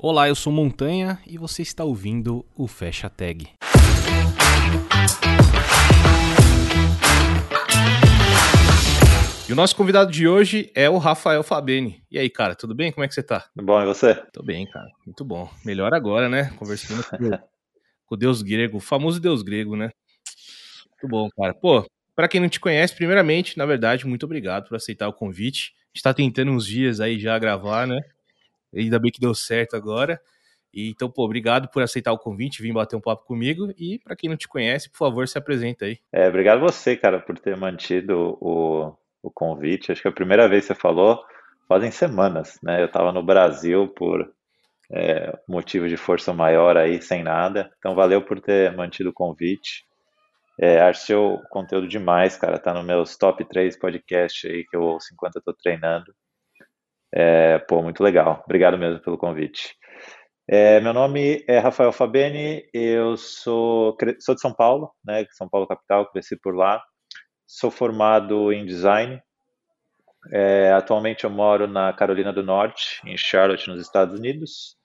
Olá, eu sou Montanha e você está ouvindo o Fecha Tag. E o nosso convidado de hoje é o Rafael Fabeni. E aí, cara, tudo bem? Como é que você tá? Tudo bom, e você? Tô bem, cara. Muito bom. Melhor agora, né? Conversando com, o deus grego, o famoso deus grego, né? Muito bom, cara. Pô, para quem não te conhece, primeiramente, na verdade, muito obrigado por aceitar o convite. A gente tá tentando uns dias aí já gravar, né? Ainda bem que deu certo agora. E, então, pô, obrigado por aceitar o convite, vir bater um papo comigo. E para quem não te conhece, por favor, se apresenta aí. É, obrigado você, cara, por ter mantido o, o convite. Acho que a primeira vez que você falou fazem semanas, né? Eu estava no Brasil por é, motivo de força maior aí, sem nada. Então, valeu por ter mantido o convite. É, acho seu conteúdo demais, cara. Tá no meus top 3 podcast aí que eu ouço enquanto eu tô treinando. É, pô, muito legal. Obrigado mesmo pelo convite. É, meu nome é Rafael Fabeni, eu sou, sou de São Paulo, né, São Paulo capital, cresci por lá. Sou formado em design. É, atualmente eu moro na Carolina do Norte, em Charlotte, nos Estados Unidos.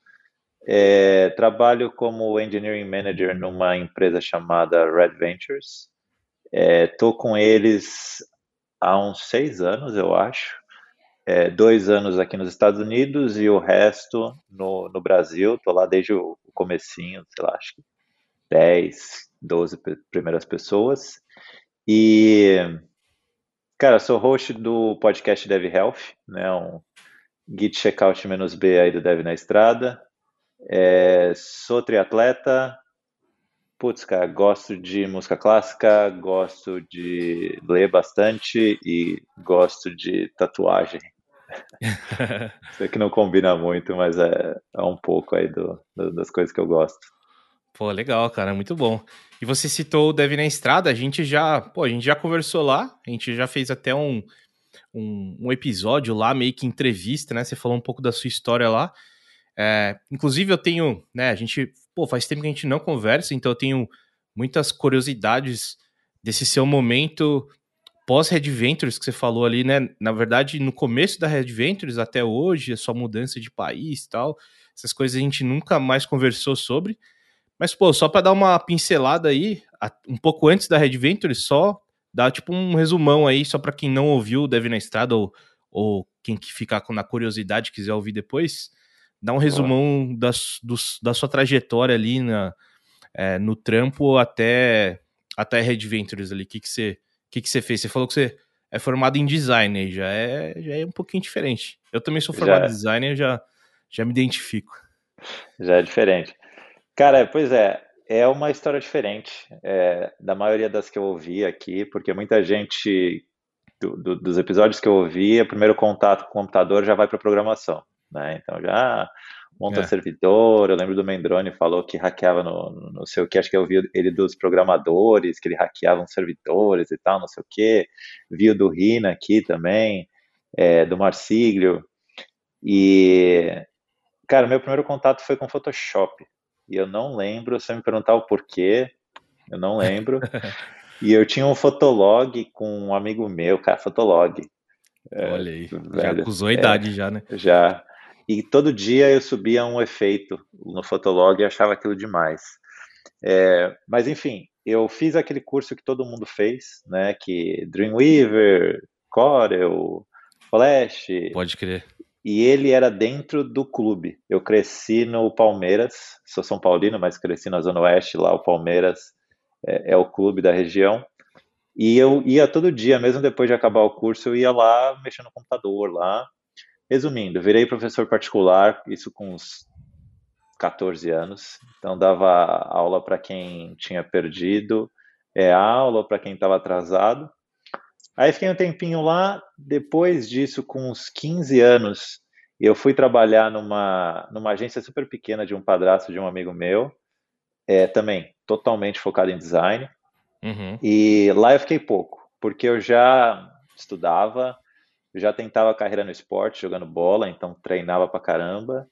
É, trabalho como engineering manager numa empresa chamada Red Ventures. Estou é, com eles há uns seis anos, eu acho é, dois anos aqui nos Estados Unidos e o resto no, no Brasil. Estou lá desde o comecinho, sei lá, acho que 10, 12 primeiras pessoas. E, cara, sou host do podcast Dev Health, né, um Git Checkout menos B aí do Dev na Estrada. É, sou triatleta, putz, cara, gosto de música clássica, gosto de ler bastante e gosto de tatuagem. Sei que não combina muito, mas é, é um pouco aí do, do, das coisas que eu gosto. Pô, legal, cara, muito bom. E você citou o Dev na Estrada, a gente já, pô, a gente já conversou lá, a gente já fez até um, um, um episódio lá, meio que entrevista, né? Você falou um pouco da sua história lá. É, inclusive, eu tenho, né, a gente, pô, faz tempo que a gente não conversa, então eu tenho muitas curiosidades desse seu momento pós-Red Ventures que você falou ali, né? Na verdade, no começo da Red Ventures até hoje, a sua mudança de país e tal, essas coisas a gente nunca mais conversou sobre. Mas, pô, só para dar uma pincelada aí, um pouco antes da Red Ventures, só dar tipo um resumão aí, só para quem não ouviu Deve na Estrada ou, ou quem que ficar na curiosidade quiser ouvir depois, dá um resumão da, do, da sua trajetória ali na, é, no trampo até, até Red Ventures ali. O que, que você que, que você fez? Você falou que você é formado em design aí, já é, já é um pouquinho diferente. Eu também sou formado já. em design e já, já me identifico. Já é diferente. Cara, pois é, é uma história diferente é, da maioria das que eu ouvi aqui, porque muita gente, do, do, dos episódios que eu ouvi, o primeiro contato com o computador já vai para programação, né? Então já monta é. servidor. Eu lembro do Mendrone falou que hackeava no, não sei o que, acho que eu vi ele dos programadores, que ele hackeava os servidores e tal, não sei o que. Vi o do Rina aqui também, é, do Marsiglio. E, cara, meu primeiro contato foi com Photoshop. E eu não lembro, se você me perguntar o porquê, eu não lembro. e eu tinha um Fotolog com um amigo meu, cara, Fotolog. Olha aí, velho, já acusou a idade é, já, né? Já. E todo dia eu subia um efeito no Fotolog e achava aquilo demais. É, mas enfim, eu fiz aquele curso que todo mundo fez, né? Que Dreamweaver, Corel, Flash. Pode crer. E ele era dentro do clube. Eu cresci no Palmeiras, sou São Paulino, mas cresci na Zona Oeste, lá o Palmeiras é, é o clube da região. E eu ia todo dia, mesmo depois de acabar o curso, eu ia lá mexendo no computador lá, Resumindo, virei professor particular, isso com uns 14 anos. Então dava aula para quem tinha perdido, é aula para quem estava atrasado. Aí fiquei um tempinho lá, depois disso, com uns 15 anos, eu fui trabalhar numa, numa agência super pequena de um padrasto de um amigo meu, é, também totalmente focado em design. Uhum. E lá eu fiquei pouco, porque eu já estudava, já tentava carreira no esporte, jogando bola, então treinava pra caramba.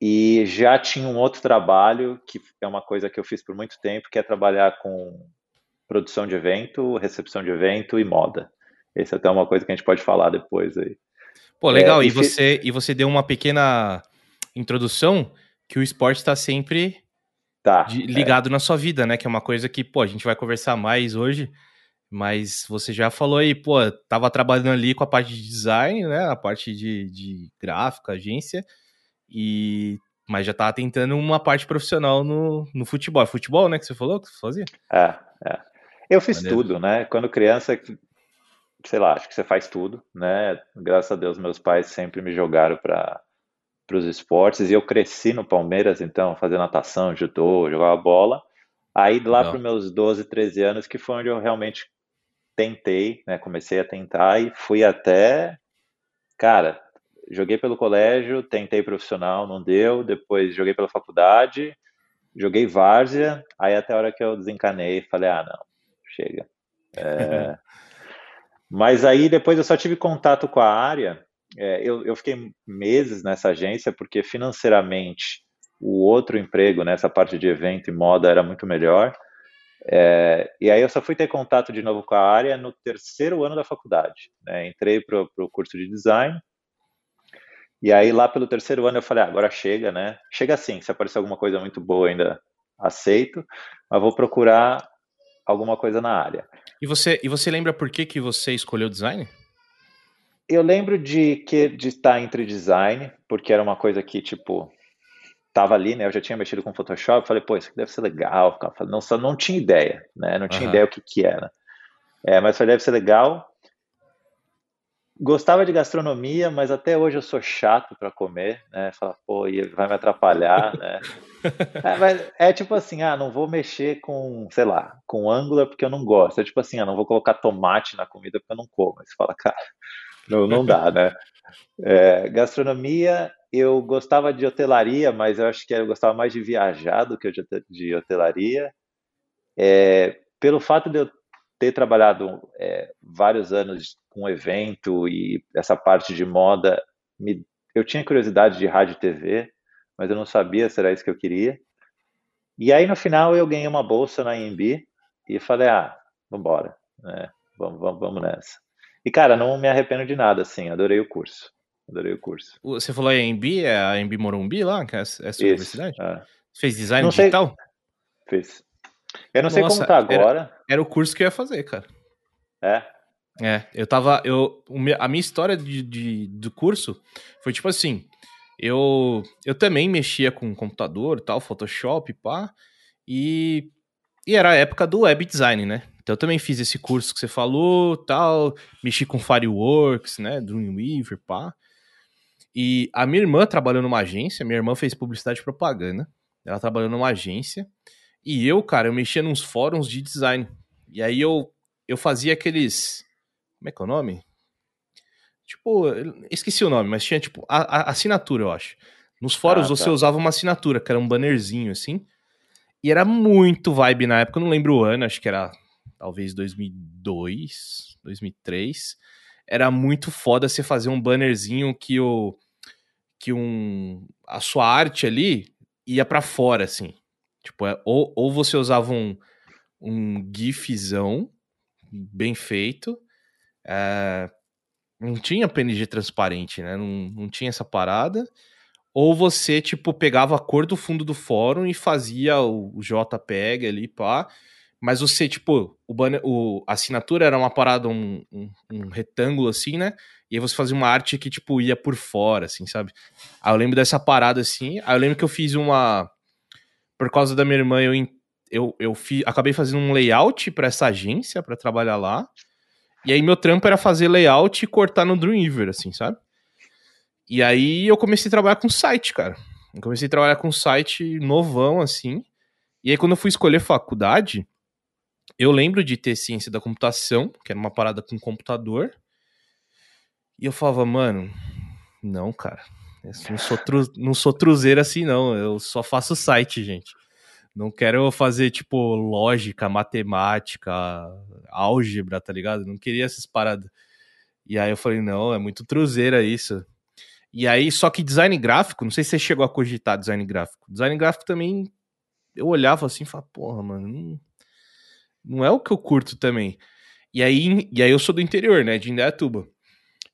E já tinha um outro trabalho, que é uma coisa que eu fiz por muito tempo, que é trabalhar com produção de evento, recepção de evento e moda. Essa é até uma coisa que a gente pode falar depois aí. Pô, legal. É, e, você, e você deu uma pequena introdução que o esporte está sempre tá, de, ligado é. na sua vida, né? Que é uma coisa que, pô, a gente vai conversar mais hoje, mas você já falou aí, pô, tava trabalhando ali com a parte de design, né? A parte de, de gráfica, agência, e mas já tava tentando uma parte profissional no, no futebol. É futebol, né, que você falou que você fazia? É, é. Eu fiz Maneiro. tudo, né? Quando criança, sei lá, acho que você faz tudo, né? Graças a Deus, meus pais sempre me jogaram para os esportes e eu cresci no Palmeiras, então, fazendo natação, judô, jogava bola. Aí lá para meus 12, 13 anos, que foi onde eu realmente tentei, né? Comecei a tentar e fui até, cara, joguei pelo colégio, tentei profissional, não deu, depois joguei pela faculdade, joguei várzea, aí até a hora que eu desencanei, falei, ah, não, chega. É... Mas aí depois eu só tive contato com a área, é, eu, eu fiquei meses nessa agência, porque financeiramente o outro emprego, nessa né, parte de evento e moda, era muito melhor. É, e aí eu só fui ter contato de novo com a área no terceiro ano da faculdade. Né? Entrei para o curso de design, e aí lá pelo terceiro ano eu falei, ah, agora chega, né? Chega assim, se aparecer alguma coisa muito boa ainda aceito, mas vou procurar alguma coisa na área. E você, e você lembra por que, que você escolheu design? Eu lembro de que de estar entre design, porque era uma coisa que tipo tava ali, né? Eu já tinha mexido com Photoshop, falei, pô, isso aqui deve ser legal. Não, só não tinha ideia, né? Não tinha uhum. ideia o que que era. É, mas falei, deve ser legal. Gostava de gastronomia, mas até hoje eu sou chato para comer, né? Fala, pô, vai me atrapalhar, né? É, mas é tipo assim, ah, não vou mexer com, sei lá, com ângulo porque eu não gosto. É tipo assim, ah, não vou colocar tomate na comida porque eu não como. Aí você fala, cara, não, não dá, né? É, gastronomia, eu gostava de hotelaria, mas eu acho que eu gostava mais de viajar do que de hotelaria. É, pelo fato de eu ter trabalhado é, vários anos com evento e essa parte de moda, me, eu tinha curiosidade de rádio e TV, mas eu não sabia se era isso que eu queria. E aí no final eu ganhei uma bolsa na IMB e falei, ah, vambora, né? vamos, vamos, vamos nessa. E cara, não me arrependo de nada, assim, adorei o curso. Adorei o curso. Você falou a AMB, é a AMB Morumbi lá, que é essa Isso, universidade? É. Fez design não digital? Sei... Fiz. Eu não Nossa, sei como tá agora. Era, era, o curso que eu ia fazer, cara. É? É, eu tava. Eu, a minha história de, de, do curso foi tipo assim: eu, eu também mexia com computador, tal, Photoshop, pá, e, e era a época do web design, né? Então eu também fiz esse curso que você falou, tal, mexi com Fireworks, né, Dreamweaver, pá. E a minha irmã trabalhou numa agência, minha irmã fez publicidade e propaganda, ela trabalhou numa agência, e eu, cara, eu mexia nos fóruns de design. E aí eu, eu fazia aqueles como é que é o nome? Tipo, esqueci o nome, mas tinha tipo a, a assinatura, eu acho. Nos fóruns ah, tá. você usava uma assinatura, que era um bannerzinho assim. E era muito vibe na época, eu não lembro o ano, acho que era talvez 2002, 2003. Era muito foda você fazer um bannerzinho que o que um a sua arte ali ia para fora assim. Tipo, é, ou, ou você usava um um gifzão bem feito, é, não tinha PNG transparente, né? Não, não tinha essa parada. Ou você, tipo, pegava a cor do fundo do fórum e fazia o, o JPEG ali, pá. Mas você, tipo, o banner, o, a assinatura era uma parada, um, um, um, retângulo assim, né? E aí você fazia uma arte que, tipo, ia por fora, assim, sabe? Aí eu lembro dessa parada assim. Aí eu lembro que eu fiz uma. Por causa da minha irmã, eu, eu, eu fi, acabei fazendo um layout para essa agência, para trabalhar lá. E aí meu trampo era fazer layout e cortar no Dreamweaver, assim, sabe? E aí eu comecei a trabalhar com site, cara. Eu comecei a trabalhar com site novão, assim. E aí quando eu fui escolher faculdade, eu lembro de ter ciência da computação, que era uma parada com computador. E eu falava, mano, não, cara. Não sou, tru, não sou truzeiro assim, não. Eu só faço site, gente. Não quero fazer, tipo, lógica, matemática, álgebra, tá ligado? Não queria essas paradas. E aí eu falei, não, é muito truzeira isso. E aí, só que design gráfico, não sei se você chegou a cogitar design gráfico. Design gráfico também, eu olhava assim e falava, porra, mano, não, não é o que eu curto também. E aí, e aí eu sou do interior, né, de Indaiatuba.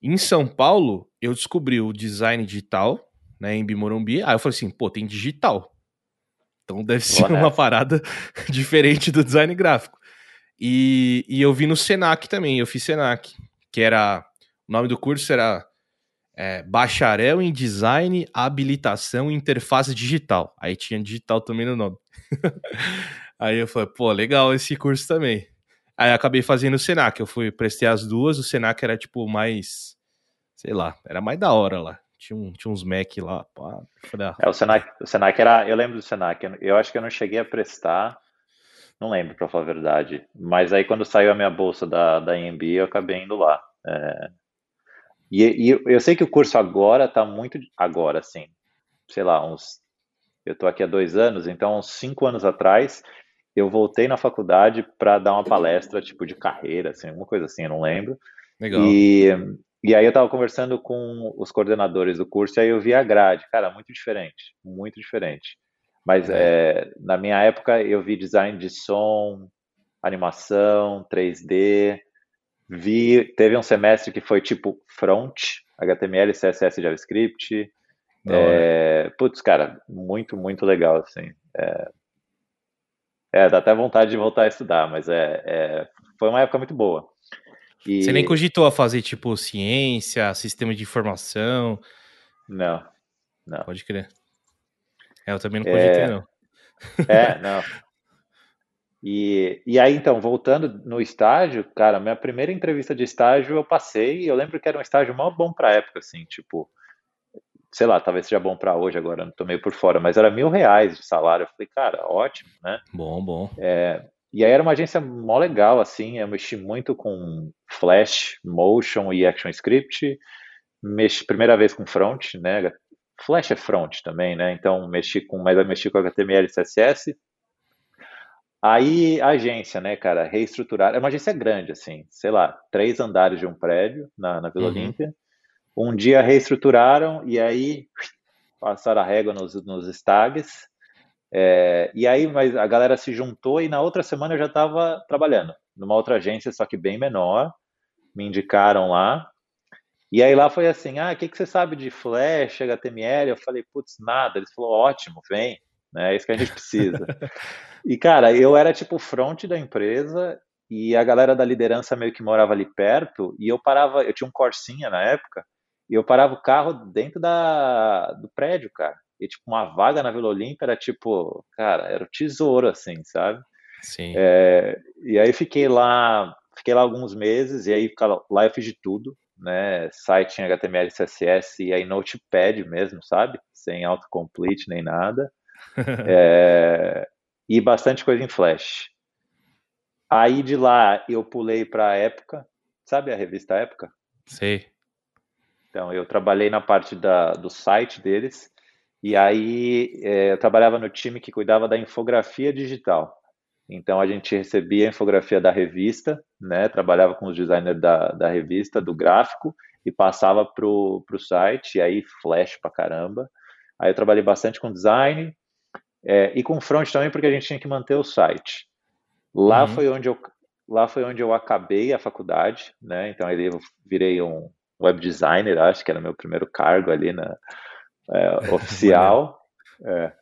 Em São Paulo, eu descobri o design digital, né, em Bimorumbi. Aí eu falei assim, pô, tem digital. Então deve ser uma parada diferente do design gráfico. E, e eu vi no Senac também, eu fiz Senac, que era. O nome do curso era é, Bacharel em Design, Habilitação e Interface Digital. Aí tinha digital também no nome. Aí eu falei, pô, legal esse curso também. Aí acabei fazendo o Senac, eu fui, prestei as duas, o Senac era tipo mais, sei lá, era mais da hora lá. Tinha, um, tinha uns Mac lá. Pá. Ah. É, o Senac, o Senac era, eu lembro do Senac, eu acho que eu não cheguei a prestar, não lembro pra falar a verdade, mas aí quando saiu a minha bolsa da, da IMB eu acabei indo lá. É, e, e, eu sei que o curso agora tá muito, agora assim, sei lá, uns, eu tô aqui há dois anos, então uns cinco anos atrás, eu voltei na faculdade para dar uma palestra, tipo, de carreira, assim, uma coisa assim, eu não lembro. Legal. E, e aí eu estava conversando com os coordenadores do curso, e aí eu vi a grade, cara, muito diferente, muito diferente. Mas é. É, na minha época eu vi design de som, animação, 3D, vi, teve um semestre que foi tipo front, HTML, CSS, JavaScript, é, putz, cara, muito, muito legal, assim. É, é, dá até vontade de voltar a estudar, mas é, é foi uma época muito boa. E... Você nem cogitou a fazer, tipo, ciência, sistema de informação? Não, não. Pode crer. É, eu também não cogitei, é... não. É, não. E, e aí, então, voltando no estágio, cara, minha primeira entrevista de estágio eu passei, e eu lembro que era um estágio mal bom pra época, assim, tipo, sei lá, talvez seja bom para hoje agora, não tô meio por fora, mas era mil reais de salário. Eu falei, cara, ótimo, né? Bom, bom. É, e aí era uma agência mó legal, assim, eu mexi muito com Flash, Motion e ActionScript, mexi, primeira vez com front, né? Flash é front também, né? Então mexi com, mas eu mexi com HTML e CSS. Aí a agência, né, cara, reestruturar, é uma agência grande, assim, sei lá, três andares de um prédio na, na Vila uhum. Olímpia. Um dia reestruturaram e aí passaram a régua nos, nos stags. É, e aí mas a galera se juntou e na outra semana eu já estava trabalhando numa outra agência, só que bem menor. Me indicaram lá. E aí lá foi assim, ah, o que, que você sabe de Flash, HTML? Eu falei, putz, nada. Eles falaram, ótimo, vem, né? É isso que a gente precisa. e cara, eu era tipo front da empresa e a galera da liderança meio que morava ali perto e eu parava, eu tinha um Corsinha na época e eu parava o carro dentro da, do prédio, cara. E, tipo, uma vaga na Vila Olímpia era, tipo, cara, era o tesouro, assim, sabe? Sim. É, e aí fiquei lá, fiquei lá alguns meses, e aí lá eu fiz de tudo, né? Site em HTML, CSS, e aí Notepad mesmo, sabe? Sem autocomplete nem nada. é, e bastante coisa em Flash. Aí de lá eu pulei para a Época, sabe a revista Época? Sei. Então, eu trabalhei na parte da, do site deles, e aí é, eu trabalhava no time que cuidava da infografia digital. Então, a gente recebia a infografia da revista, né, trabalhava com os designers da, da revista, do gráfico, e passava para o site, e aí flash pra caramba. Aí eu trabalhei bastante com design, é, e com front também, porque a gente tinha que manter o site. Lá, uhum. foi onde eu, lá foi onde eu acabei a faculdade, né, então aí eu virei um web designer, acho que era meu primeiro cargo ali na é, oficial. é.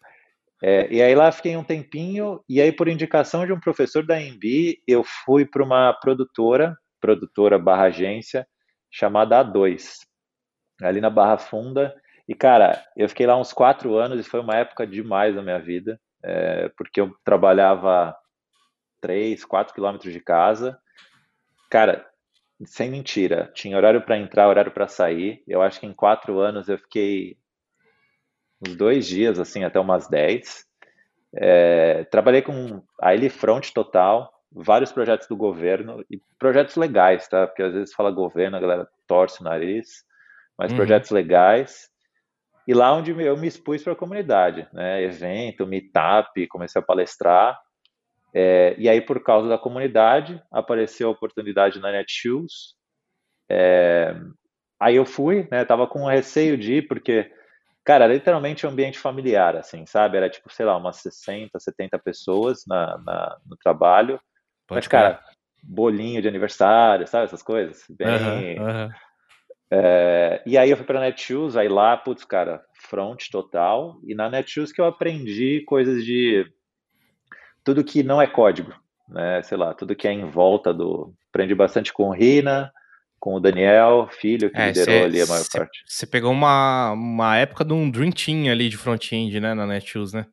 É, e aí lá fiquei um tempinho, e aí por indicação de um professor da EMB, eu fui para uma produtora, produtora barra agência, chamada A2, ali na Barra Funda, e cara, eu fiquei lá uns quatro anos e foi uma época demais na minha vida, é, porque eu trabalhava três, quatro quilômetros de casa, cara, sem mentira, tinha horário para entrar, horário para sair. Eu acho que em quatro anos eu fiquei uns dois dias, assim, até umas dez. É, trabalhei com a Ele Front total, vários projetos do governo e projetos legais, tá? Porque às vezes fala governo, a galera torce o nariz, mas uhum. projetos legais. E lá onde eu me expus para a comunidade, né? Evento, meetup, comecei a palestrar. É, e aí, por causa da comunidade, apareceu a oportunidade na Netshoes. É, aí eu fui, né? Tava com receio de ir, porque, cara, era literalmente um ambiente familiar, assim, sabe? Era tipo, sei lá, umas 60, 70 pessoas na, na no trabalho. Pode Mas, cara, bolinho de aniversário, sabe? Essas coisas. Bem. Uhum, uhum. É, e aí eu fui para Netshoes, aí lá, putz, cara, front total. E na Netshoes que eu aprendi coisas de tudo que não é código, né? Sei lá, tudo que é em volta do. Aprendi bastante com o Rina, com o Daniel, filho, que é, liderou cê, ali a maior cê, parte. Você pegou uma, uma época de um Dream Team ali de front-end, né, na Netshoes, né?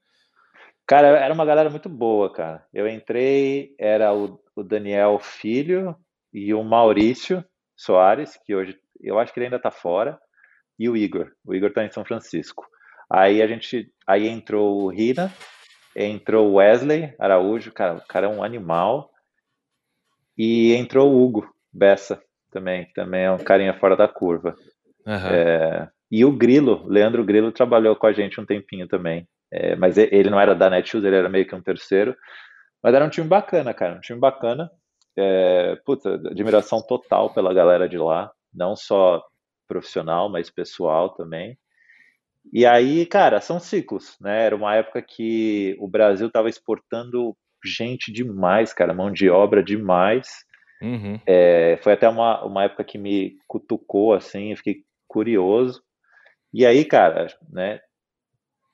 Cara, era uma galera muito boa, cara. Eu entrei, era o, o Daniel Filho e o Maurício Soares, que hoje eu acho que ele ainda tá fora, e o Igor. O Igor tá em São Francisco. Aí a gente, aí entrou o Rina, entrou o Wesley Araújo, cara, o cara é um animal, e entrou o Hugo Bessa também, que também é um carinha fora da curva. Uhum. É, e o Grilo, Leandro Grilo, trabalhou com a gente um tempinho também. É, mas ele não era da Netshoes, ele era meio que um terceiro. Mas era um time bacana, cara, um time bacana. É, puta, admiração total pela galera de lá, não só profissional, mas pessoal também. E aí, cara, são ciclos, né? Era uma época que o Brasil estava exportando gente demais, cara, mão de obra demais. Uhum. É, foi até uma, uma época que me cutucou, assim, eu fiquei curioso. E aí, cara, né,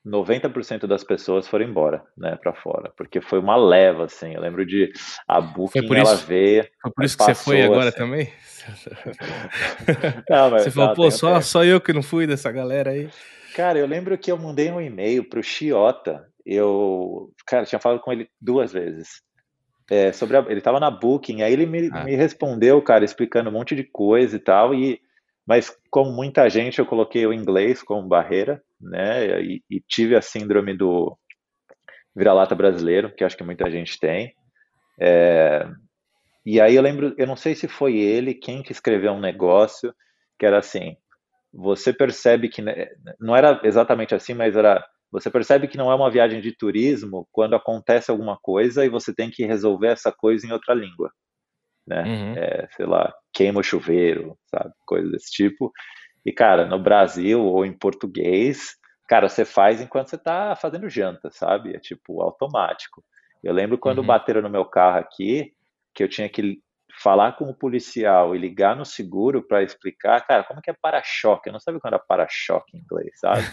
90% das pessoas foram embora, né, para fora, porque foi uma leva, assim. Eu lembro de a Booking, por ela isso, veio. Foi por isso que você foi agora assim. também? Não, mas, você falou, pô, só, só eu que não fui dessa galera aí. Cara, eu lembro que eu mandei um e-mail pro Chiota. Eu, cara, tinha falado com ele duas vezes. É, sobre a, ele estava na Booking, aí ele me, ah. me respondeu, cara, explicando um monte de coisa e tal, e mas como muita gente eu coloquei o inglês como barreira, né? E, e tive a síndrome do vira-lata brasileiro, que acho que muita gente tem. É, e aí eu lembro, eu não sei se foi ele quem que escreveu um negócio que era assim, você percebe que não era exatamente assim, mas era você percebe que não é uma viagem de turismo quando acontece alguma coisa e você tem que resolver essa coisa em outra língua né? Uhum. É, sei lá, queima o chuveiro, sabe? Coisa desse tipo. E, cara, no Brasil ou em português, cara, você faz enquanto você tá fazendo janta, sabe? É tipo automático. Eu lembro quando uhum. bateram no meu carro aqui, que eu tinha que falar com o policial e ligar no seguro para explicar, cara, como que é para-choque? Eu não sabia quando era para-choque em inglês, sabe?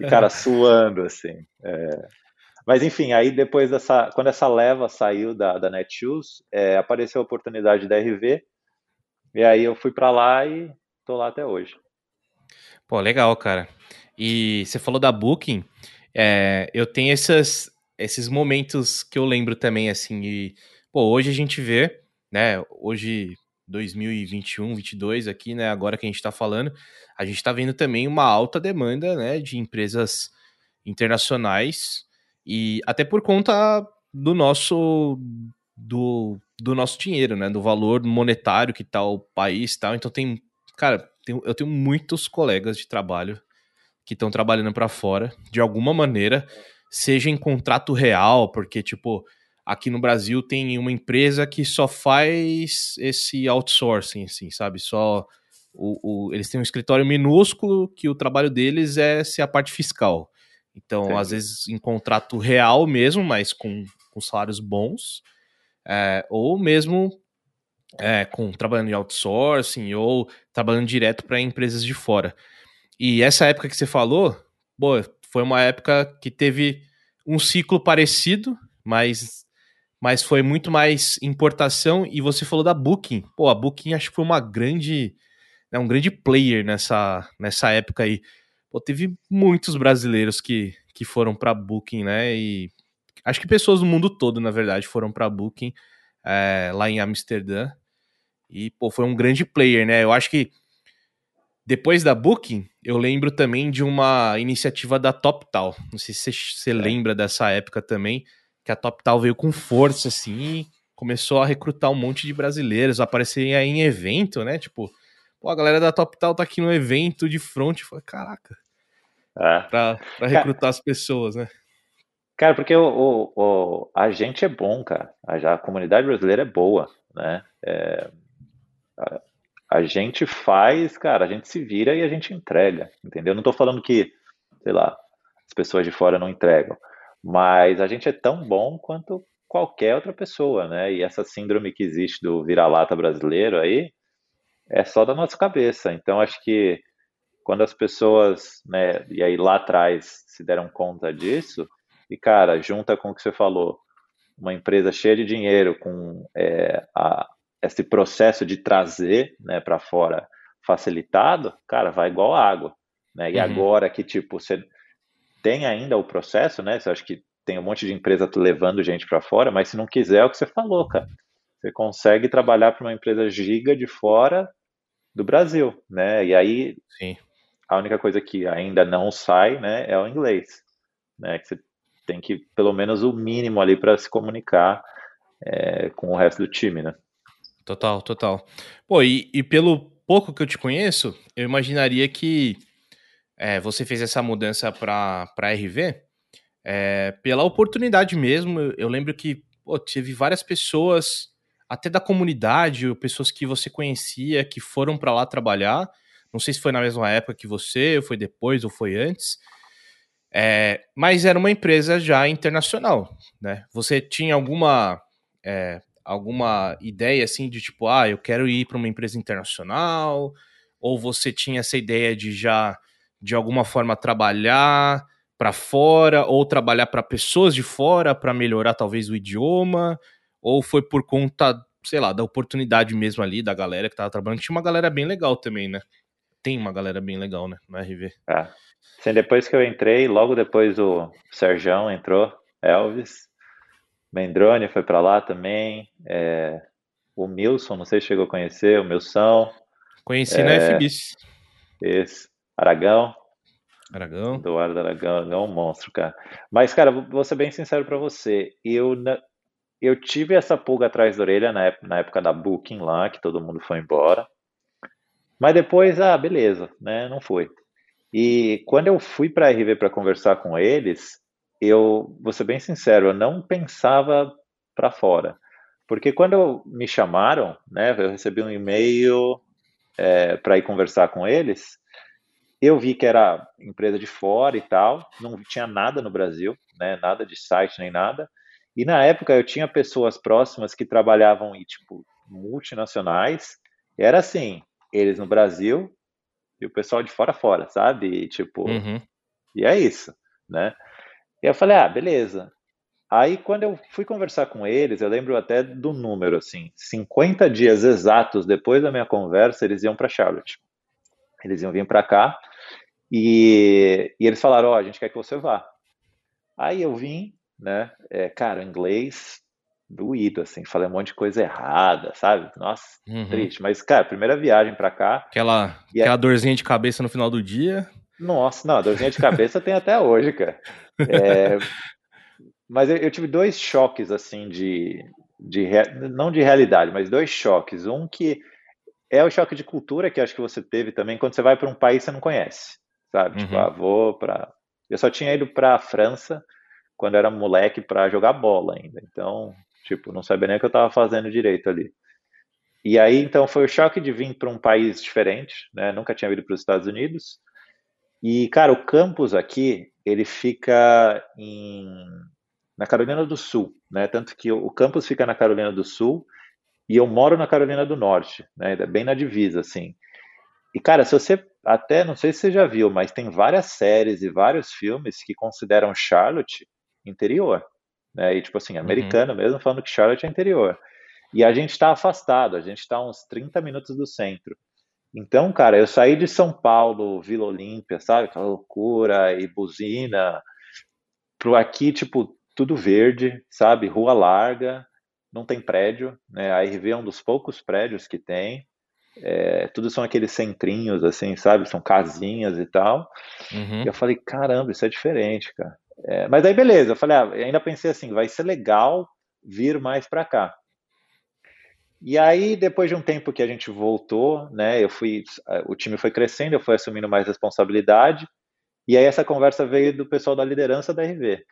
E cara suando assim. É... Mas enfim, aí depois dessa, quando essa leva saiu da, da Netshoes, é, apareceu a oportunidade da RV, e aí eu fui para lá e tô lá até hoje. Pô, legal, cara. E você falou da Booking, é, eu tenho esses, esses momentos que eu lembro também, assim, e, pô, hoje a gente vê, né, hoje 2021, 22 aqui, né, agora que a gente está falando, a gente está vendo também uma alta demanda, né, de empresas internacionais e até por conta do nosso do, do nosso dinheiro, né? Do valor monetário que tá o país tal. Então tem, cara, tem, eu tenho muitos colegas de trabalho que estão trabalhando para fora de alguma maneira, seja em contrato real, porque tipo, aqui no Brasil tem uma empresa que só faz esse outsourcing, assim, sabe? Só o, o, eles têm um escritório minúsculo que o trabalho deles é ser a parte fiscal. Então, Entendi. às vezes em contrato real mesmo, mas com, com salários bons, é, ou mesmo é, com trabalhando em outsourcing ou trabalhando direto para empresas de fora. E essa época que você falou, boa, foi uma época que teve um ciclo parecido, mas, mas foi muito mais importação. E você falou da Booking. Pô, a Booking acho que foi uma grande, né, um grande player nessa, nessa época aí pô, teve muitos brasileiros que, que foram para Booking, né? E acho que pessoas do mundo todo, na verdade, foram para Booking é, lá em Amsterdã. E, pô, foi um grande player, né? Eu acho que depois da Booking, eu lembro também de uma iniciativa da TopTal. Não sei se você é. lembra dessa época também, que a TopTal veio com força, assim, começou a recrutar um monte de brasileiros, aparecer aí em evento, né? Tipo, pô, a galera da TopTal tá aqui no evento de front. Falei, caraca, é. Pra, pra recrutar as pessoas, né? Cara, porque o, o, o, a gente é bom, cara. A, a comunidade brasileira é boa, né? É, a, a, gente faz, cara, a gente se vira e a gente entrega, entendeu? Não tô falando que, sei lá, as pessoas de fora não entregam, mas a gente é tão bom quanto qualquer outra pessoa, né? E essa síndrome que existe do vira-lata brasileiro aí, é só da nossa cabeça. Então, acho que quando as pessoas, né, e aí lá atrás se deram conta disso, e cara, junta com o que você falou, uma empresa cheia de dinheiro, com é, a, esse processo de trazer né, para fora facilitado, cara, vai igual água. Né? E uhum. agora que, tipo, você tem ainda o processo, né? Você acha que tem um monte de empresa levando gente para fora, mas se não quiser, é o que você falou, cara. Você consegue trabalhar para uma empresa giga de fora do Brasil, né? E aí, Sim. a única coisa que ainda não sai, né, é o inglês, né? Que você tem que pelo menos o mínimo ali para se comunicar é, com o resto do time, né? Total, total. Pô, e, e, pelo pouco que eu te conheço, eu imaginaria que é, você fez essa mudança para RV é, pela oportunidade mesmo. Eu, lembro que pô, teve várias pessoas, até da comunidade, pessoas que você conhecia, que foram para lá trabalhar. Não sei se foi na mesma época que você, ou foi depois, ou foi antes. É, mas era uma empresa já internacional, né? Você tinha alguma é, alguma ideia assim de tipo, ah, eu quero ir para uma empresa internacional? Ou você tinha essa ideia de já de alguma forma trabalhar para fora ou trabalhar para pessoas de fora para melhorar talvez o idioma? Ou foi por conta, sei lá, da oportunidade mesmo ali da galera que tava trabalhando? Tinha uma galera bem legal também, né? Tem uma galera bem legal, né, no RV. É. Sim, depois que eu entrei, logo depois o Serjão entrou, Elvis, Mendrone foi para lá também, é, o Milson, não sei se chegou a conhecer, o Milson. Conheci é, na FBIS. Esse, Aragão. Aragão. Eduardo Aragão, é um monstro, cara. Mas, cara, vou ser bem sincero para você, eu, eu tive essa pulga atrás da orelha na época, na época da Booking lá, que todo mundo foi embora. Mas depois, ah, beleza, né, não foi. E quando eu fui para a RV para conversar com eles, eu vou ser bem sincero, eu não pensava para fora. Porque quando me chamaram, né, eu recebi um e-mail é, para ir conversar com eles, eu vi que era empresa de fora e tal, não tinha nada no Brasil, né, nada de site nem nada. E na época eu tinha pessoas próximas que trabalhavam em tipo multinacionais. era assim, eles no Brasil, e o pessoal de fora fora, sabe? E, tipo, uhum. e é isso, né? E eu falei, ah, beleza. Aí quando eu fui conversar com eles, eu lembro até do número, assim, 50 dias exatos depois da minha conversa, eles iam para Charlotte. Eles iam vir para cá e, e, eles falaram, ó, oh, a gente quer que você vá. Aí eu vim, né, é, cara, inglês doído, assim, falei um monte de coisa errada, sabe? Nossa, uhum. triste. Mas, cara, primeira viagem pra cá. Aquela, aquela dorzinha de cabeça no final do dia. Nossa, não, a dorzinha de cabeça tem até hoje, cara. É... Mas eu, eu, tive dois choques, assim, de. de Não de realidade, mas dois choques. Um que é o choque de cultura que acho que você teve também quando você vai para um país que você não conhece, sabe? Tipo, uhum. Tipo, ah, vou para. Eu só tinha ido para a França quando era moleque para jogar bola ainda. Então, Tipo, não sabia nem o que eu estava fazendo direito ali. E aí, então, foi o choque de vir para um país diferente, né? Nunca tinha vindo para os Estados Unidos. E, cara, o campus aqui, ele fica em, na Carolina do Sul, né? Tanto que o campus fica na Carolina do Sul e eu moro na Carolina do Norte, né? Bem na divisa, assim. E, cara, se você até, não sei se você já viu, mas tem várias séries e vários filmes que consideram Charlotte interior né? E tipo assim, uhum. americano uhum. mesmo, falando que Charlotte é interior. E a gente está afastado, a gente está uns 30 minutos do centro. Então, cara, eu saí de São Paulo, Vila Olímpia, sabe? Aquela loucura e buzina, pro aqui, tipo, tudo verde, sabe? Rua larga, não tem prédio, né? A RV é um dos poucos prédios que tem. É, tudo são aqueles centrinhos, assim, sabe? São casinhas e tal. Uhum. E eu falei, caramba, isso é diferente, cara. É, mas aí beleza, eu falei, ah, ainda pensei assim, vai ser legal vir mais para cá. E aí, depois de um tempo que a gente voltou, né, eu fui, o time foi crescendo, eu fui assumindo mais responsabilidade, e aí essa conversa veio do pessoal da liderança da RV.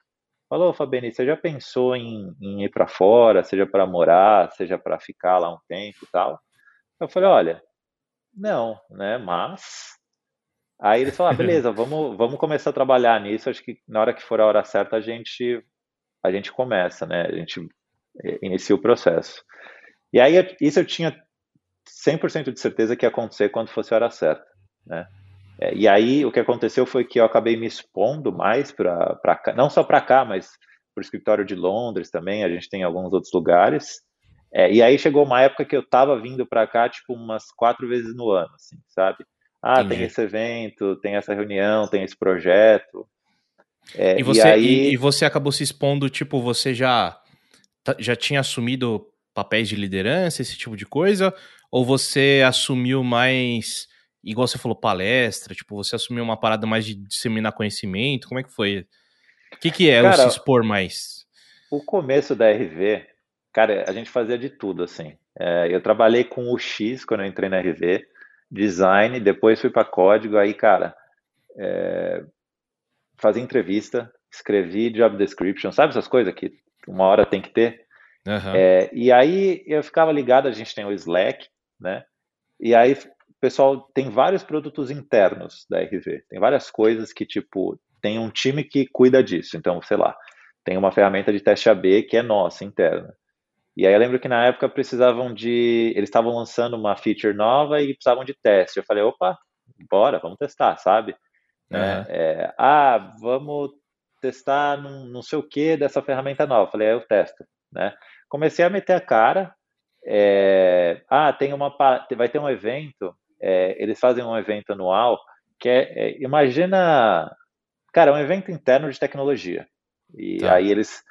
Falou, Fabiane, você já pensou em, em ir para fora, seja para morar, seja para ficar lá um tempo e tal? Eu falei, olha, não, né, mas Aí eles falaram, ah, beleza, vamos, vamos começar a trabalhar nisso. Acho que na hora que for a hora certa a gente a gente começa, né? A gente inicia o processo. E aí isso eu tinha 100% de certeza que ia acontecer quando fosse a hora certa, né? É, e aí o que aconteceu foi que eu acabei me expondo mais para cá, não só para cá, mas para o escritório de Londres também, a gente tem alguns outros lugares. É, e aí chegou uma época que eu estava vindo para cá, tipo, umas quatro vezes no ano, assim, sabe? Ah, Entendi. tem esse evento, tem essa reunião, tem esse projeto. É, e, você, e, aí... e, e, você acabou se expondo, tipo, você já, já tinha assumido papéis de liderança, esse tipo de coisa? Ou você assumiu mais, igual você falou, palestra? Tipo, você assumiu uma parada mais de disseminar conhecimento? Como é que foi? O que, que é cara, o se expor mais? O começo da RV, cara, a gente fazia de tudo, assim. É, eu trabalhei com o X quando eu entrei na RV, design, depois fui para código, aí, cara, é, fazia entrevista, escrevi job description, sabe essas coisas que uma hora tem que ter? Uhum. É, e aí eu ficava ligado, a gente tem o Slack, né? E aí pessoal tem vários produtos internos da RV, tem várias coisas que, tipo, tem um time que cuida disso. Então, sei lá, tem uma ferramenta de teste AB que é nossa, interna. E aí eu lembro que na época precisavam de. Eles estavam lançando uma feature nova e precisavam de teste. Eu falei, opa, bora, vamos testar, sabe? Uhum. É, ah, vamos testar num, não sei o que dessa ferramenta nova. Eu falei, é, eu testo, né? Comecei a meter a cara. É, ah, tem uma, vai ter um evento. É, eles fazem um evento anual que é, é imagina, cara, é um evento interno de tecnologia. E tá. aí eles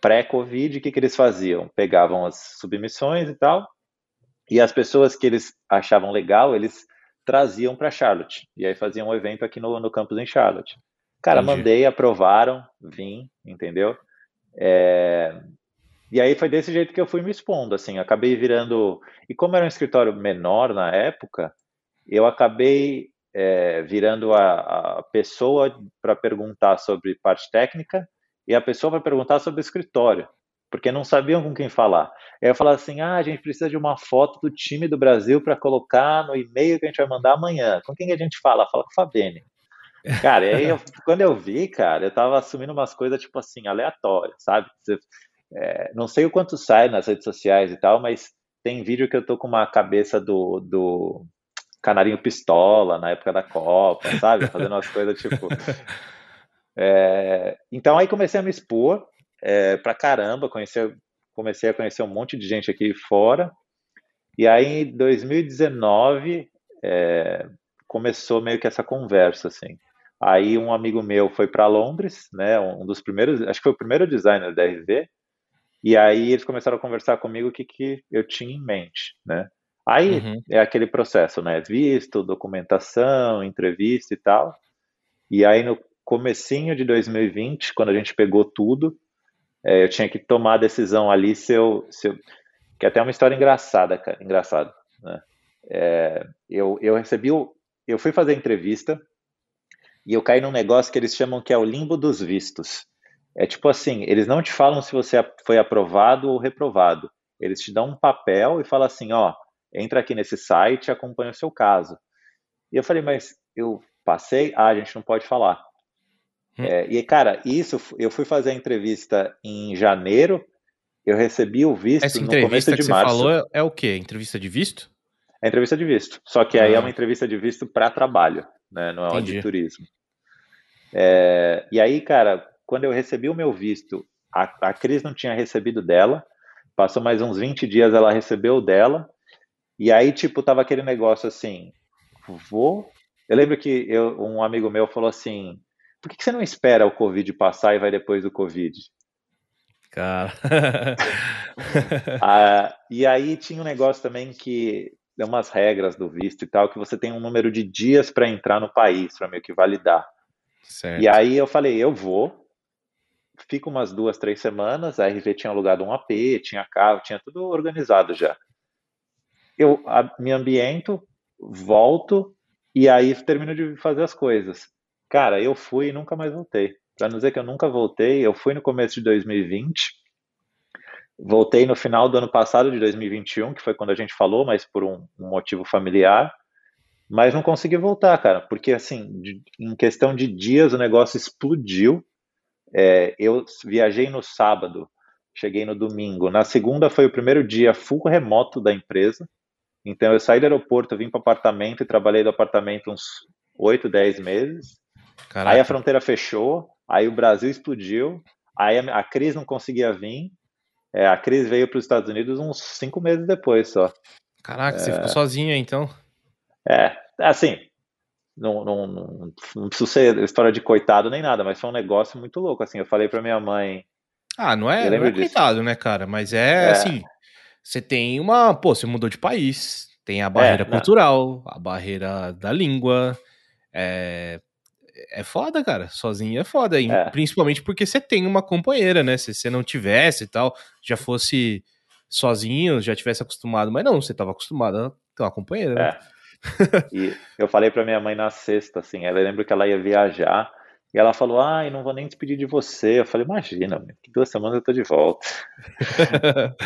pré-Covid, o que, que eles faziam? Pegavam as submissões e tal, e as pessoas que eles achavam legal, eles traziam para Charlotte. E aí faziam um evento aqui no, no campus em Charlotte. Cara, Entendi. mandei, aprovaram, vim, entendeu? É... E aí foi desse jeito que eu fui me expondo, assim, acabei virando... E como era um escritório menor na época, eu acabei é, virando a, a pessoa para perguntar sobre parte técnica e a pessoa vai perguntar sobre o escritório, porque não sabiam com quem falar. Aí eu falava assim: ah, a gente precisa de uma foto do time do Brasil para colocar no e-mail que a gente vai mandar amanhã. Com quem a gente fala? Fala com o Fabene. Cara, e aí eu, quando eu vi, cara, eu tava assumindo umas coisas, tipo assim, aleatórias, sabe? É, não sei o quanto sai nas redes sociais e tal, mas tem vídeo que eu tô com uma cabeça do, do Canarinho Pistola na época da Copa, sabe? Fazendo umas coisas tipo. É, então aí comecei a me expor é, pra caramba, conhecer, comecei a conhecer um monte de gente aqui fora. E aí em 2019 é, começou meio que essa conversa assim. Aí um amigo meu foi para Londres, né, um dos primeiros, acho que foi o primeiro designer da RV. E aí eles começaram a conversar comigo o que, que eu tinha em mente, né? Aí uhum. é aquele processo, né? Visto, documentação, entrevista e tal. E aí no comecinho de 2020, quando a gente pegou tudo, é, eu tinha que tomar a decisão ali se eu, se eu que é até é uma história engraçada, cara, engraçada, né? É, eu, eu recebi, o, eu fui fazer entrevista e eu caí num negócio que eles chamam que é o limbo dos vistos. É tipo assim, eles não te falam se você foi aprovado ou reprovado. Eles te dão um papel e falam assim, ó, entra aqui nesse site e acompanha o seu caso. E eu falei, mas eu passei? Ah, a gente não pode falar. Hum. É, e, cara, isso, eu fui fazer a entrevista em janeiro, eu recebi o visto Essa no começo de que março. Você falou é o quê? Entrevista de visto? É entrevista de visto. Só que aí é ah. uma entrevista de visto para trabalho, né? Não é uma de turismo. É, e aí, cara, quando eu recebi o meu visto, a, a Cris não tinha recebido dela, passou mais uns 20 dias, ela recebeu dela, e aí, tipo, tava aquele negócio assim, vou. Eu lembro que eu, um amigo meu falou assim: por que você não espera o Covid passar e vai depois do Covid? Cara. ah, e aí tinha um negócio também que tem umas regras do visto e tal, que você tem um número de dias para entrar no país, para meio que validar. Certo. E aí eu falei, eu vou, fico umas duas, três semanas, a RV tinha alugado um AP, tinha carro, tinha tudo organizado já. Eu me ambiento, volto, e aí termino de fazer as coisas. Cara, eu fui e nunca mais voltei. Para não dizer que eu nunca voltei, eu fui no começo de 2020, voltei no final do ano passado, de 2021, que foi quando a gente falou, mas por um, um motivo familiar, mas não consegui voltar, cara, porque assim, de, em questão de dias o negócio explodiu. É, eu viajei no sábado, cheguei no domingo. Na segunda foi o primeiro dia full remoto da empresa. Então eu saí do aeroporto, vim para o apartamento e trabalhei do apartamento uns 8, 10 meses. Caraca. Aí a fronteira fechou, aí o Brasil explodiu, aí a, a crise não conseguia vir. É, a crise veio para os Estados Unidos uns cinco meses depois só. Caraca, é... você ficou sozinho então? É, assim, não, não, não, não preciso ser história de coitado nem nada, mas foi um negócio muito louco. Assim, eu falei para minha mãe. Ah, não é, não é coitado, né, cara? Mas é, é, assim, você tem uma. Pô, você mudou de país, tem a barreira é, cultural, a barreira da língua. É, é foda, cara. Sozinho é foda. É. Principalmente porque você tem uma companheira, né? Se você não tivesse e tal, já fosse sozinho, já tivesse acostumado. Mas não, você tava acostumado a ter uma companheira, né? E eu falei para minha mãe na sexta, assim, ela lembra que ela ia viajar, e ela falou, ai, não vou nem despedir de você. Eu falei, imagina, que duas semanas eu tô de volta.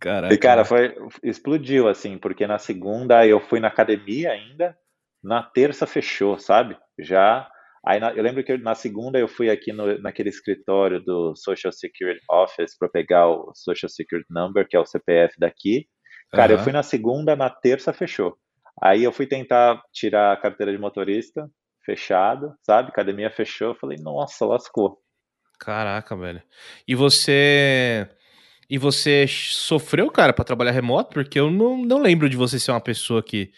Caraca. E, cara, foi, explodiu, assim, porque na segunda eu fui na academia ainda, na terça fechou, sabe? Já. Aí eu lembro que na segunda eu fui aqui no, naquele escritório do Social Security Office para pegar o Social Security Number, que é o CPF daqui. Cara, uhum. eu fui na segunda, na terça fechou. Aí eu fui tentar tirar a carteira de motorista, fechado, sabe? Academia fechou, eu falei, nossa, lascou. Caraca, velho. E você. E você sofreu, cara, para trabalhar remoto? Porque eu não, não lembro de você ser uma pessoa que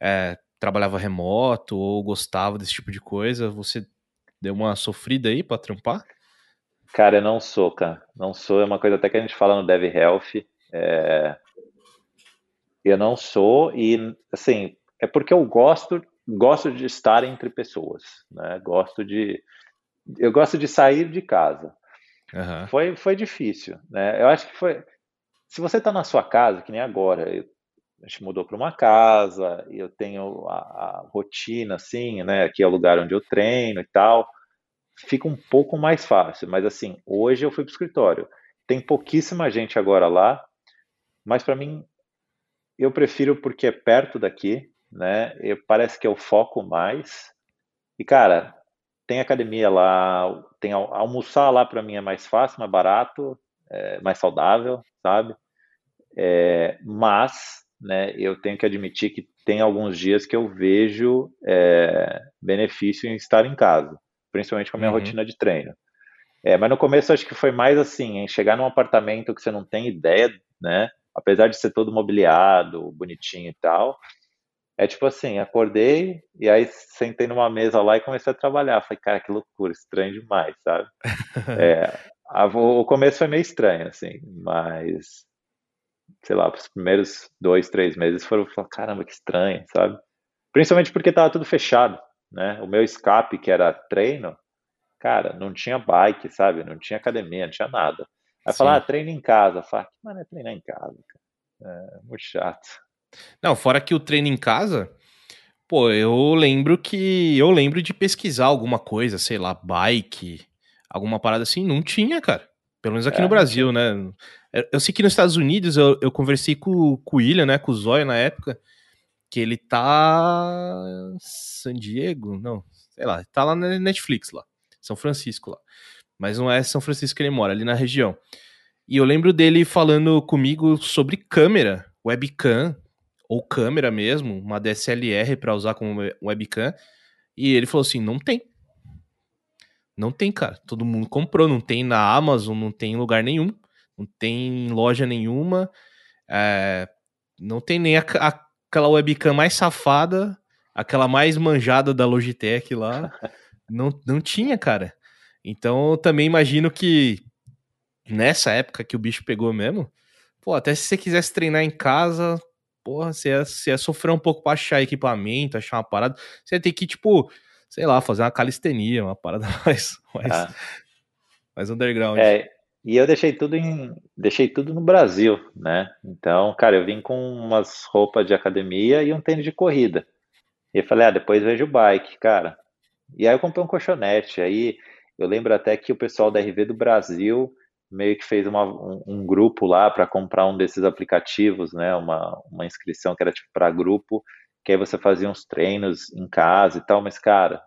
é, trabalhava remoto ou gostava desse tipo de coisa. Você deu uma sofrida aí para trampar? Cara, eu não sou, cara. Não sou. É uma coisa até que a gente fala no Dev Health. É... Eu não sou e, assim, é porque eu gosto, gosto de estar entre pessoas, né? Gosto de, eu gosto de sair de casa. Uhum. Foi, foi difícil, né? Eu acho que foi, se você está na sua casa, que nem agora, eu, a gente mudou para uma casa, eu tenho a, a, rotina, assim, né? Aqui é o lugar onde eu treino e tal, fica um pouco mais fácil. Mas assim, hoje eu fui para o escritório, tem pouquíssima gente agora lá, mas para mim eu prefiro porque é perto daqui, né? Eu, parece que eu foco mais. E, cara, tem academia lá, tem almoçar lá para mim é mais fácil, mais barato, é mais saudável, sabe? É, mas, né, eu tenho que admitir que tem alguns dias que eu vejo é, benefício em estar em casa, principalmente com a minha uhum. rotina de treino. É, mas no começo acho que foi mais assim, em chegar num apartamento que você não tem ideia, né? Apesar de ser todo mobiliado, bonitinho e tal, é tipo assim, acordei e aí sentei numa mesa lá e comecei a trabalhar. Falei, cara, que loucura, estranho demais, sabe? é, a, o começo foi meio estranho, assim, mas sei lá, os primeiros dois, três meses foram, caramba, que estranho, sabe? Principalmente porque tava tudo fechado, né? O meu escape, que era treino, cara, não tinha bike, sabe? Não tinha academia, não tinha nada. Aí falar, ah, treina em casa. Fala, que mano é treinar em casa, cara? É muito chato. Não, fora que o treino em casa, pô, eu lembro que. Eu lembro de pesquisar alguma coisa, sei lá, bike, alguma parada assim. Não tinha, cara. Pelo menos aqui é, no Brasil, né? Eu sei que nos Estados Unidos eu, eu conversei com, com o William, né? Com o Zóia na época, que ele tá. San Diego? Não, sei lá, tá lá na Netflix lá. São Francisco lá mas não é São Francisco que ele mora, ali na região. E eu lembro dele falando comigo sobre câmera, webcam, ou câmera mesmo, uma DSLR para usar como webcam. E ele falou assim: não tem. Não tem, cara. Todo mundo comprou, não tem na Amazon, não tem em lugar nenhum, não tem em loja nenhuma. É, não tem nem a, a, aquela webcam mais safada, aquela mais manjada da Logitech lá. não, não tinha, cara. Então eu também imagino que nessa época que o bicho pegou mesmo, pô, até se você quisesse treinar em casa, porra, você ia, você ia sofrer um pouco pra achar equipamento, achar uma parada. Você ia ter que, tipo, sei lá, fazer uma calistenia, uma parada mais, mais, ah. mais underground. É, e eu deixei tudo em. Deixei tudo no Brasil, né? Então, cara, eu vim com umas roupas de academia e um tênis de corrida. E eu falei, ah, depois vejo o bike, cara. E aí eu comprei um colchonete. Aí eu lembro até que o pessoal da RV do Brasil meio que fez uma, um, um grupo lá para comprar um desses aplicativos, né? Uma, uma inscrição que era tipo para grupo, que aí você fazia uns treinos em casa e tal, mas cara,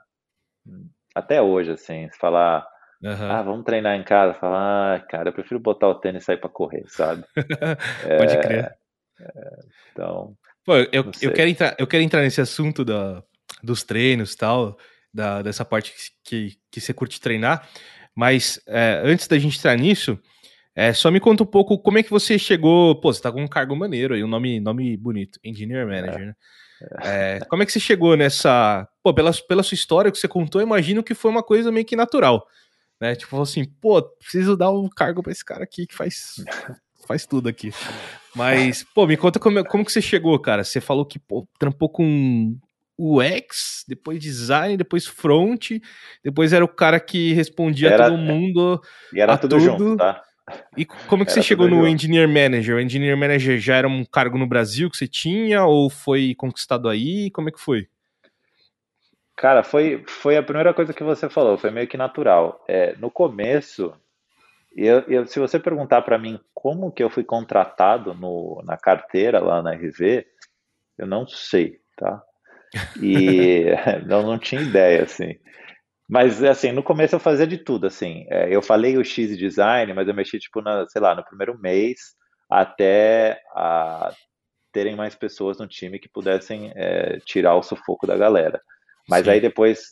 até hoje, assim, se falar, uhum. ah, vamos treinar em casa, falar, ah, cara, eu prefiro botar o tênis e sair para correr, sabe? Pode é, crer. É, então, Pô, eu, eu, quero entrar, eu quero entrar nesse assunto da, dos treinos e tal, da, dessa parte que, que você curte treinar, mas é, antes da gente entrar nisso, é, só me conta um pouco como é que você chegou. Pô, você tá com um cargo maneiro aí, um nome, nome bonito, Engineer Manager, é. né? É, como é que você chegou nessa. Pô, pela, pela sua história que você contou, eu imagino que foi uma coisa meio que natural. Né? Tipo assim, pô, preciso dar um cargo para esse cara aqui que faz, faz tudo aqui. Mas, pô, me conta como, como que você chegou, cara. Você falou que pô, trampou com UX, depois design, depois front, depois era o cara que respondia era, a todo mundo. E era tudo, tudo junto, tá? E como que você chegou no Engineer Manager? O Engineer Manager já era um cargo no Brasil que você tinha ou foi conquistado aí? Como é que foi? Cara, foi, foi a primeira coisa que você falou, foi meio que natural. É, no começo, eu, eu, se você perguntar para mim como que eu fui contratado no, na carteira lá na RV, eu não sei, tá? E não, não tinha ideia, assim. Mas, assim, no começo eu fazia de tudo, assim. É, eu falei o X design, mas eu mexi, tipo, na, sei lá, no primeiro mês até a, terem mais pessoas no time que pudessem é, tirar o sufoco da galera. Mas Sim. aí depois,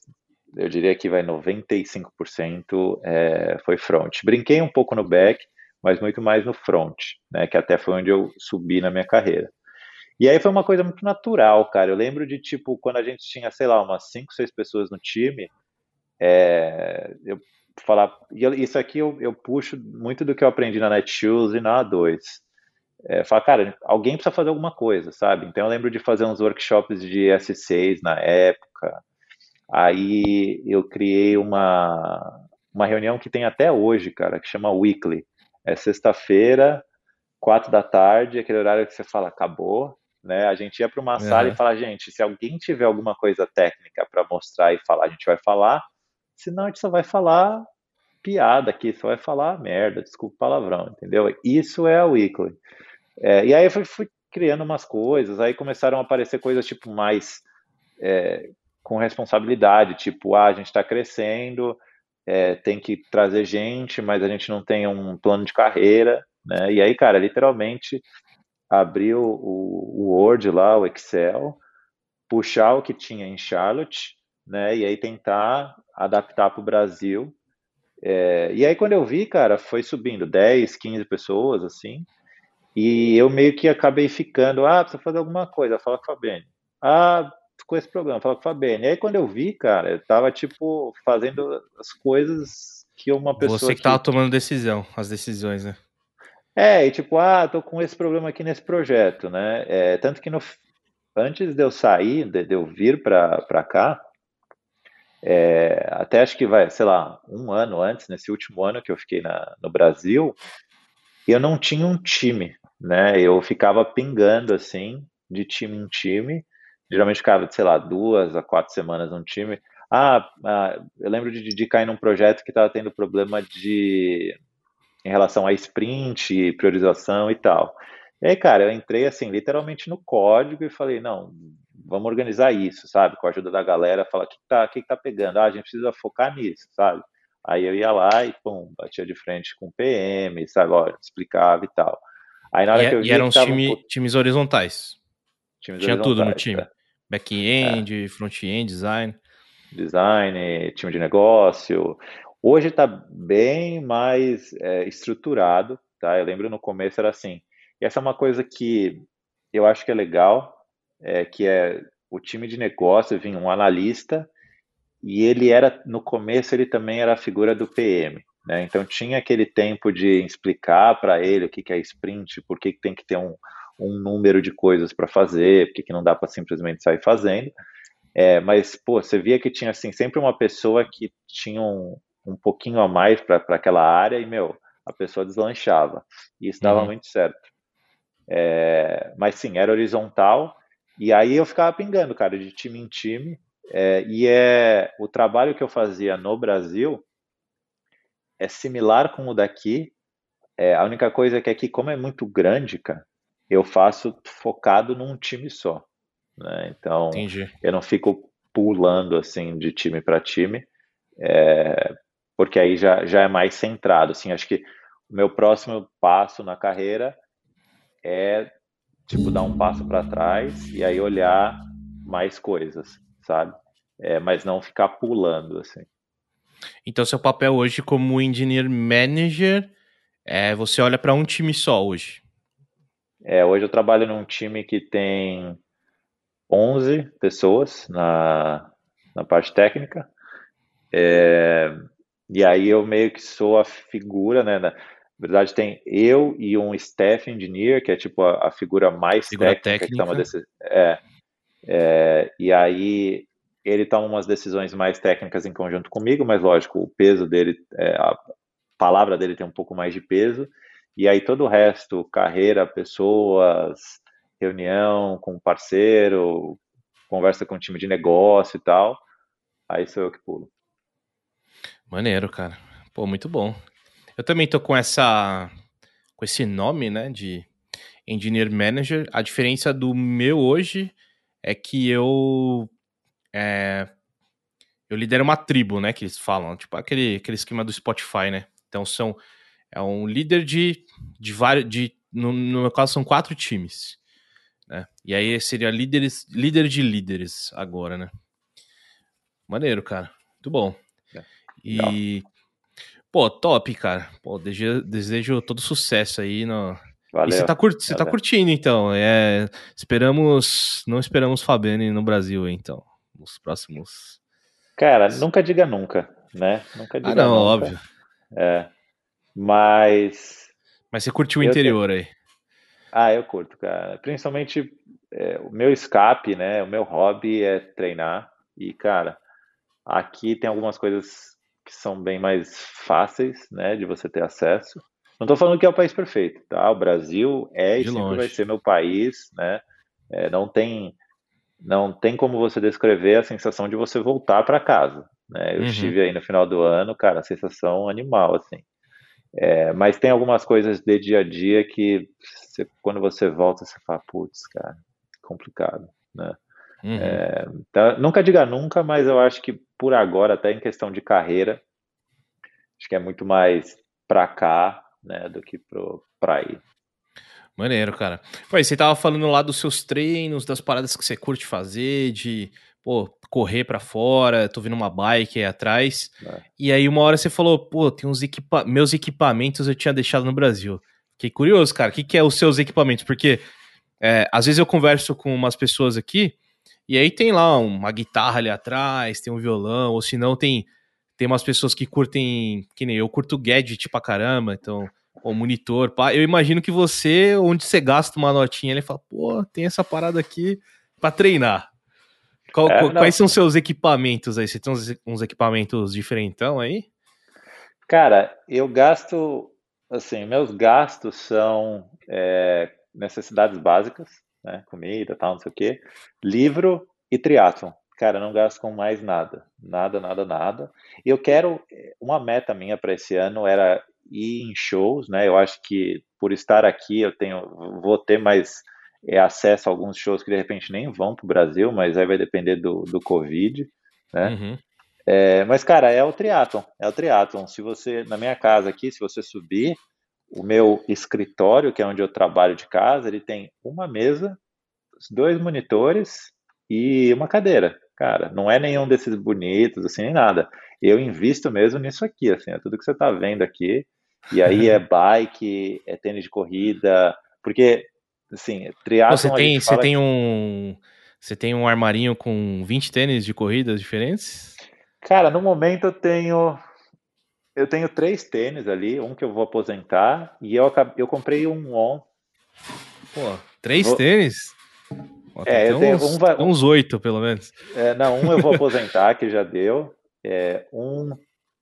eu diria que vai 95% é, foi front. Brinquei um pouco no back, mas muito mais no front, né? Que até foi onde eu subi na minha carreira. E aí foi uma coisa muito natural, cara. Eu lembro de, tipo, quando a gente tinha, sei lá, umas 5, 6 pessoas no time, é, eu falar, isso aqui eu, eu, puxo muito do que eu aprendi na Netshoes e na A2. É, falar, cara, alguém precisa fazer alguma coisa, sabe? Então eu lembro de fazer uns workshops de S6 na época. Aí eu criei uma, uma reunião que tem até hoje, cara, que chama Weekly. É sexta-feira, quatro da tarde, aquele horário que você fala, acabou, né? A gente ia para uma uhum. sala e falar, gente, se alguém tiver alguma coisa técnica para mostrar e falar, a gente vai falar senão a gente só vai falar piada aqui, só vai falar merda, desculpa o palavrão, entendeu? Isso é a Weekly. É, e aí eu fui, fui, criando umas coisas, aí começaram a aparecer coisas tipo mais é, com responsabilidade, tipo, ah, a gente está crescendo, é, tem que trazer gente, mas a gente não tem um plano de carreira, né? E aí, cara, literalmente abrir o, o Word lá, o Excel, puxar o que tinha em Charlotte, né? E aí tentar adaptar para o Brasil. É, e aí quando eu vi, cara, foi subindo 10, 15 pessoas, assim, e eu meio que acabei ficando, ah, precisa fazer alguma coisa, fala com a Fabiane. Ah, com esse programa, fala com a Fabiane. E aí quando eu vi, cara, eu tava, tipo, fazendo as coisas que uma pessoa... Você que, que tava tomando decisão, as decisões, né? É, e tipo, ah, tô com esse problema aqui nesse projeto, né? É, tanto que no, antes de eu sair, de, de eu vir para cá, é, até acho que vai, sei lá, um ano antes, nesse último ano que eu fiquei na, no Brasil, eu não tinha um time, né? Eu ficava pingando assim, de time em time. Geralmente ficava, sei lá, duas a quatro semanas num time. Ah, ah eu lembro de, de cair num projeto que estava tendo problema de em relação a sprint, priorização e tal. E aí, cara, eu entrei assim, literalmente no código e falei, não, vamos organizar isso, sabe? Com a ajuda da galera, falar o que tá, que tá pegando? Ah, a gente precisa focar nisso, sabe? Aí eu ia lá e, pum, batia de frente com o PM, sabe? Ó, explicava e tal. Aí na hora e, que eu vi. E eram time, um... times horizontais. Times Tinha horizontais, tudo no time. É. Back-end, é. front-end, design. Design, time de negócio. Hoje está bem mais é, estruturado, tá? Eu lembro no começo era assim. E essa é uma coisa que eu acho que é legal, é, que é o time de negócio, vinha um analista, e ele era, no começo, ele também era a figura do PM. Né? Então tinha aquele tempo de explicar para ele o que, que é sprint, por que, que tem que ter um, um número de coisas para fazer, por que, que não dá para simplesmente sair fazendo. É, mas, pô, você via que tinha assim, sempre uma pessoa que tinha um, um pouquinho a mais para aquela área e, meu, a pessoa deslanchava. E isso dava uhum. muito certo. É, mas sim, era horizontal. E aí eu ficava pingando, cara, de time em time. É, e é o trabalho que eu fazia no Brasil é similar com o daqui. É, a única coisa é que aqui, como é muito grande, cara, eu faço focado num time só. Né? Então, Entendi. eu não fico pulando assim de time para time, é, porque aí já, já é mais centrado. Assim, acho que o meu próximo passo na carreira é tipo, dar um passo para trás e aí olhar mais coisas, sabe? É, mas não ficar pulando, assim. Então, seu papel hoje como engineer manager é você olha para um time só hoje? É, hoje eu trabalho num time que tem 11 pessoas na, na parte técnica. É, e aí eu meio que sou a figura, né? Na verdade, tem eu e um staff engineer, que é tipo a, a figura mais figura técnica, técnica, que toma desse, é, é, e aí ele toma umas decisões mais técnicas em conjunto comigo, mas lógico, o peso dele, é, a palavra dele tem um pouco mais de peso, e aí todo o resto, carreira, pessoas, reunião com parceiro, conversa com o time de negócio e tal, aí sou eu que pulo. Maneiro, cara. Pô, muito bom. Eu também tô com essa com esse nome, né, de Engineer Manager. A diferença do meu hoje é que eu é, eu lidero uma tribo, né, que eles falam, tipo aquele, aquele esquema do Spotify, né? Então são é um líder de de vários de no, no meu caso são quatro times, né? E aí seria líderes, líder de líderes agora, né? Maneiro, cara. Muito bom. É. E pô, top, cara. Pô, desejo, desejo todo sucesso aí no, Valeu. E você tá, você tá curtindo, então. É... Esperamos. Não esperamos Fabiane no Brasil, então. Nos próximos. Cara, nunca diga nunca, né? Nunca ah, diga ah, não, nunca. óbvio. É. Mas. Mas você curtiu o interior tenho... aí? Ah, eu curto, cara. Principalmente é, o meu escape, né? O meu hobby é treinar. E, cara, aqui tem algumas coisas que são bem mais fáceis, né? De você ter acesso. Não estou falando que é o país perfeito, tá? O Brasil é De e sempre longe. vai ser meu país, né? É, não tem não tem como você descrever a sensação de você voltar para casa, né? Eu uhum. estive aí no final do ano, cara, sensação animal, assim. É, mas tem algumas coisas de dia a dia que você, quando você volta você fala, putz, cara, complicado, né? Uhum. É, então, nunca diga nunca, mas eu acho que por agora, até em questão de carreira, acho que é muito mais para cá né, do que pra ir. Maneiro, cara. Pô, você tava falando lá dos seus treinos, das paradas que você curte fazer, de pô, correr para fora, tô vendo uma bike aí atrás. É. E aí uma hora você falou, pô, tem uns equipa meus equipamentos eu tinha deixado no Brasil. Fiquei curioso, cara, o que, que é os seus equipamentos? Porque é, às vezes eu converso com umas pessoas aqui, e aí tem lá uma guitarra ali atrás, tem um violão, ou se não tem tem umas pessoas que curtem, que nem eu curto gadget pra caramba, então, o monitor, pá. Eu imagino que você, onde você gasta uma notinha, ele fala, pô, tem essa parada aqui pra treinar. Qual, é, quais são seus equipamentos aí? Você tem uns, uns equipamentos diferentão aí? Cara, eu gasto, assim, meus gastos são é, necessidades básicas, né? Comida, tal, não sei o quê. Livro e triatlon cara, não gasto com mais nada, nada, nada, nada. Eu quero, uma meta minha para esse ano era ir em shows, né? Eu acho que por estar aqui eu tenho, vou ter mais é, acesso a alguns shows que de repente nem vão para o Brasil, mas aí vai depender do, do Covid, né? Uhum. É, mas, cara, é o triatlon, é o triatlon. Se você, na minha casa aqui, se você subir, o meu escritório, que é onde eu trabalho de casa, ele tem uma mesa, dois monitores e uma cadeira. Cara, não é nenhum desses bonitos, assim, nem nada. Eu invisto mesmo nisso aqui, assim, é tudo que você está vendo aqui. E aí é bike, é tênis de corrida, porque, assim, triatlon... Você tem, você tem um... Você tem um armarinho com 20 tênis de corridas diferentes? Cara, no momento eu tenho eu tenho três tênis ali, um que eu vou aposentar e eu, eu comprei um on. Pô, três vou... tênis? é, eu tenho uns, um vai, uns oito, pelo menos. É, não, um eu vou aposentar, que já deu. É, um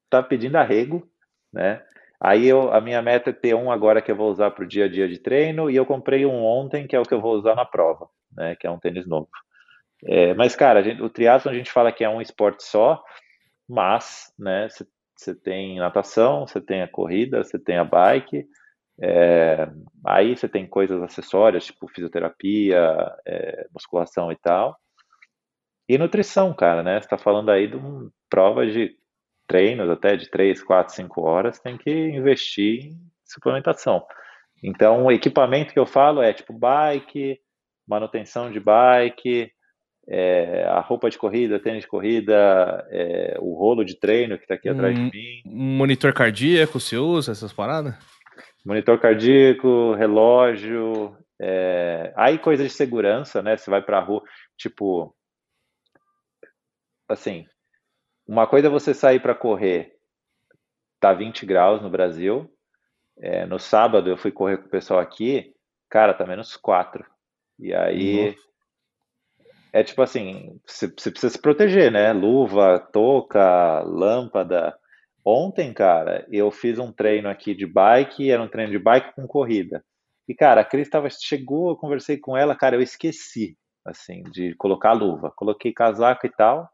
tá pedindo arrego, né? Aí eu, a minha meta é ter um agora que eu vou usar para o dia a dia de treino, e eu comprei um ontem, que é o que eu vou usar na prova, né? Que é um tênis novo. É, mas, cara, gente, o triatlo a gente fala que é um esporte só, mas, né, você tem natação, você tem a corrida, você tem a bike, é, aí você tem coisas acessórias, tipo fisioterapia, é, musculação e tal. E nutrição, cara, né? Você está falando aí de um, provas de treinos até de 3, 4, 5 horas, tem que investir em suplementação. Então, o equipamento que eu falo é tipo bike, manutenção de bike, é, a roupa de corrida, tênis de corrida, é, o rolo de treino que está aqui atrás de mim. Monitor cardíaco, você usa essas paradas? Monitor cardíaco, relógio, é, aí coisa de segurança, né? Você vai para a rua, tipo, assim, uma coisa é você sair para correr, tá 20 graus no Brasil. É, no sábado eu fui correr com o pessoal aqui, cara, tá menos 4. E aí Nossa. É tipo assim, você, precisa se proteger, né? Luva, touca, lâmpada. Ontem, cara, eu fiz um treino aqui de bike, era um treino de bike com corrida. E, cara, a Cris tava, chegou, eu conversei com ela, cara, eu esqueci, assim, de colocar luva. Coloquei casaco e tal.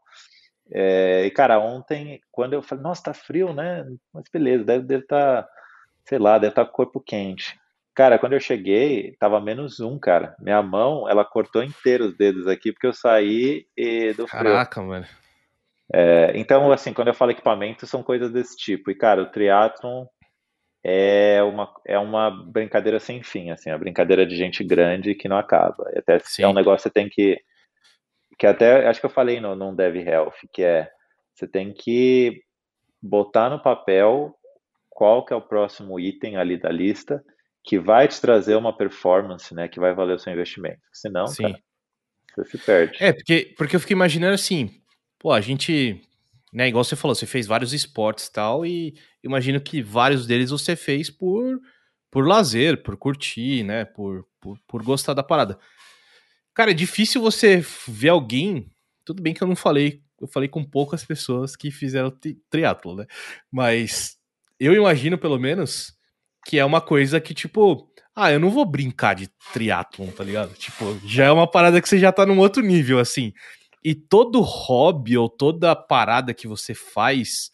É, e, cara, ontem, quando eu falei, nossa, tá frio, né? Mas beleza, deve estar, tá, sei lá, deve estar tá com o corpo quente. Cara, quando eu cheguei, tava menos um, cara. Minha mão, ela cortou inteiro os dedos aqui, porque eu saí e do frio. Caraca, mano. É, então, assim, quando eu falo equipamento, são coisas desse tipo. E, cara, o triatlon é uma, é uma brincadeira sem fim, assim, a brincadeira de gente grande que não acaba. E até Sim. é um negócio que você tem que. Que até acho que eu falei no, no Dev Health, que é você tem que botar no papel qual que é o próximo item ali da lista que vai te trazer uma performance, né, que vai valer o seu investimento. Senão, Sim. Cara, você se perde. É, porque, porque eu fiquei imaginando assim, pô, a gente, né, igual você falou, você fez vários esportes e tal, e imagino que vários deles você fez por, por lazer, por curtir, né, por, por, por gostar da parada. Cara, é difícil você ver alguém, tudo bem que eu não falei, eu falei com poucas pessoas que fizeram tri triatlo, né, mas eu imagino, pelo menos, que é uma coisa que, tipo, ah, eu não vou brincar de triatlon, tá ligado? Tipo, já é uma parada que você já tá num outro nível, assim. E todo hobby ou toda parada que você faz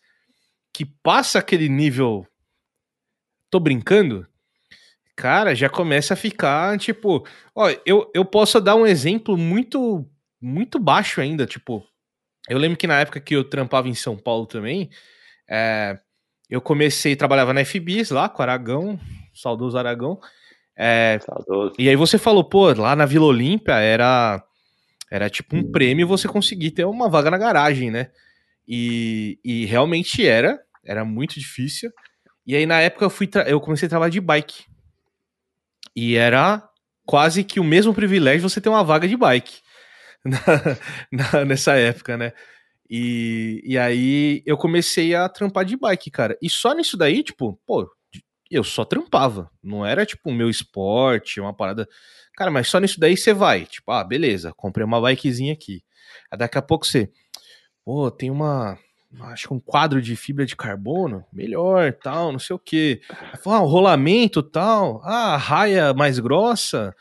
que passa aquele nível. Tô brincando? Cara, já começa a ficar, tipo. Ó, eu, eu posso dar um exemplo muito, muito baixo ainda, tipo. Eu lembro que na época que eu trampava em São Paulo também, é, eu comecei, trabalhava na FBIS lá com Aragão, saudoso Aragão. É, saudoso. E aí você falou, pô, lá na Vila Olímpia era, era tipo um prêmio você conseguir ter uma vaga na garagem, né? E, e realmente era, era muito difícil. E aí na época eu, fui eu comecei a trabalhar de bike. E era quase que o mesmo privilégio você ter uma vaga de bike na, na, nessa época, né? E, e aí eu comecei a trampar de bike, cara. E só nisso daí, tipo, pô, eu só trampava. Não era tipo o meu esporte, uma parada. Cara, mas só nisso daí você vai. Tipo, ah, beleza, comprei uma bikezinha aqui. Aí daqui a pouco você, pô, tem uma. Acho que um quadro de fibra de carbono, melhor, tal, não sei o quê. Ah, o rolamento, tal. Ah, a raia mais grossa.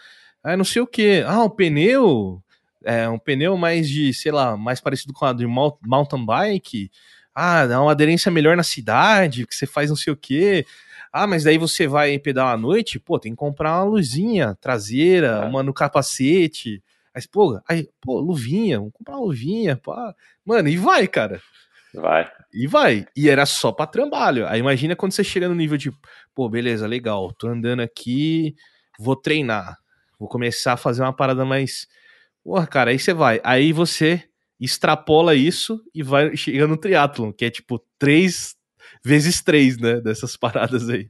Ah, não sei o quê. Ah, o pneu é, um pneu mais de, sei lá, mais parecido com a de mountain bike. Ah, dá uma aderência melhor na cidade, que você faz não sei o quê. Ah, mas daí você vai pedalar à noite, pô, tem que comprar uma luzinha traseira, é. uma no capacete. Aí, pô, aí, pô, luvinha, vamos comprar uma luvinha, pá. Mano, e vai, cara. Vai. E vai. E era só pra trabalho. Aí imagina quando você chega no nível de, pô, beleza, legal, tô andando aqui, vou treinar. Vou começar a fazer uma parada mais Porra, cara, aí você vai. Aí você extrapola isso e vai chega no triatlon, que é tipo três vezes três, né? Dessas paradas aí.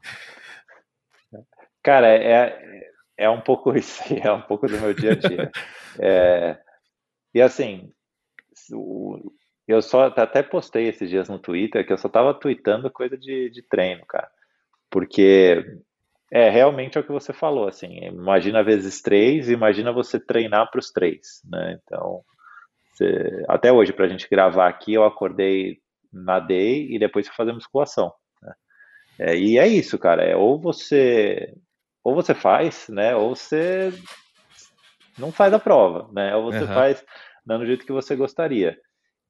Cara, é, é um pouco isso aí, é um pouco do meu dia a dia. é, e assim, eu só até postei esses dias no Twitter que eu só tava tweetando coisa de, de treino, cara. Porque é, realmente é o que você falou, assim, imagina vezes três, imagina você treinar para os três, né? Então, você, até hoje, para a gente gravar aqui, eu acordei, nadei e depois fui fazer musculação. Né? É, e é isso, cara, é ou você, ou você faz, né, ou você não faz a prova, né, ou você uhum. faz dando o jeito que você gostaria.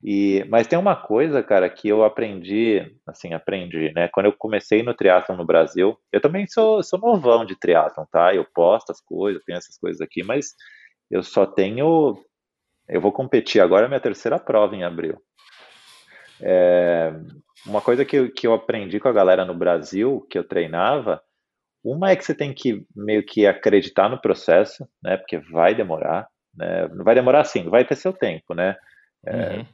E, mas tem uma coisa, cara, que eu aprendi, assim, aprendi, né? Quando eu comecei no triatlon no Brasil, eu também sou, sou novão de triatlon, tá? Eu posto as coisas, tenho essas coisas aqui, mas eu só tenho. Eu vou competir agora, é minha terceira prova em abril. É, uma coisa que eu, que eu aprendi com a galera no Brasil, que eu treinava, Uma é que você tem que meio que acreditar no processo, né? Porque vai demorar, né? Vai demorar assim, vai ter seu tempo, né? É, uhum.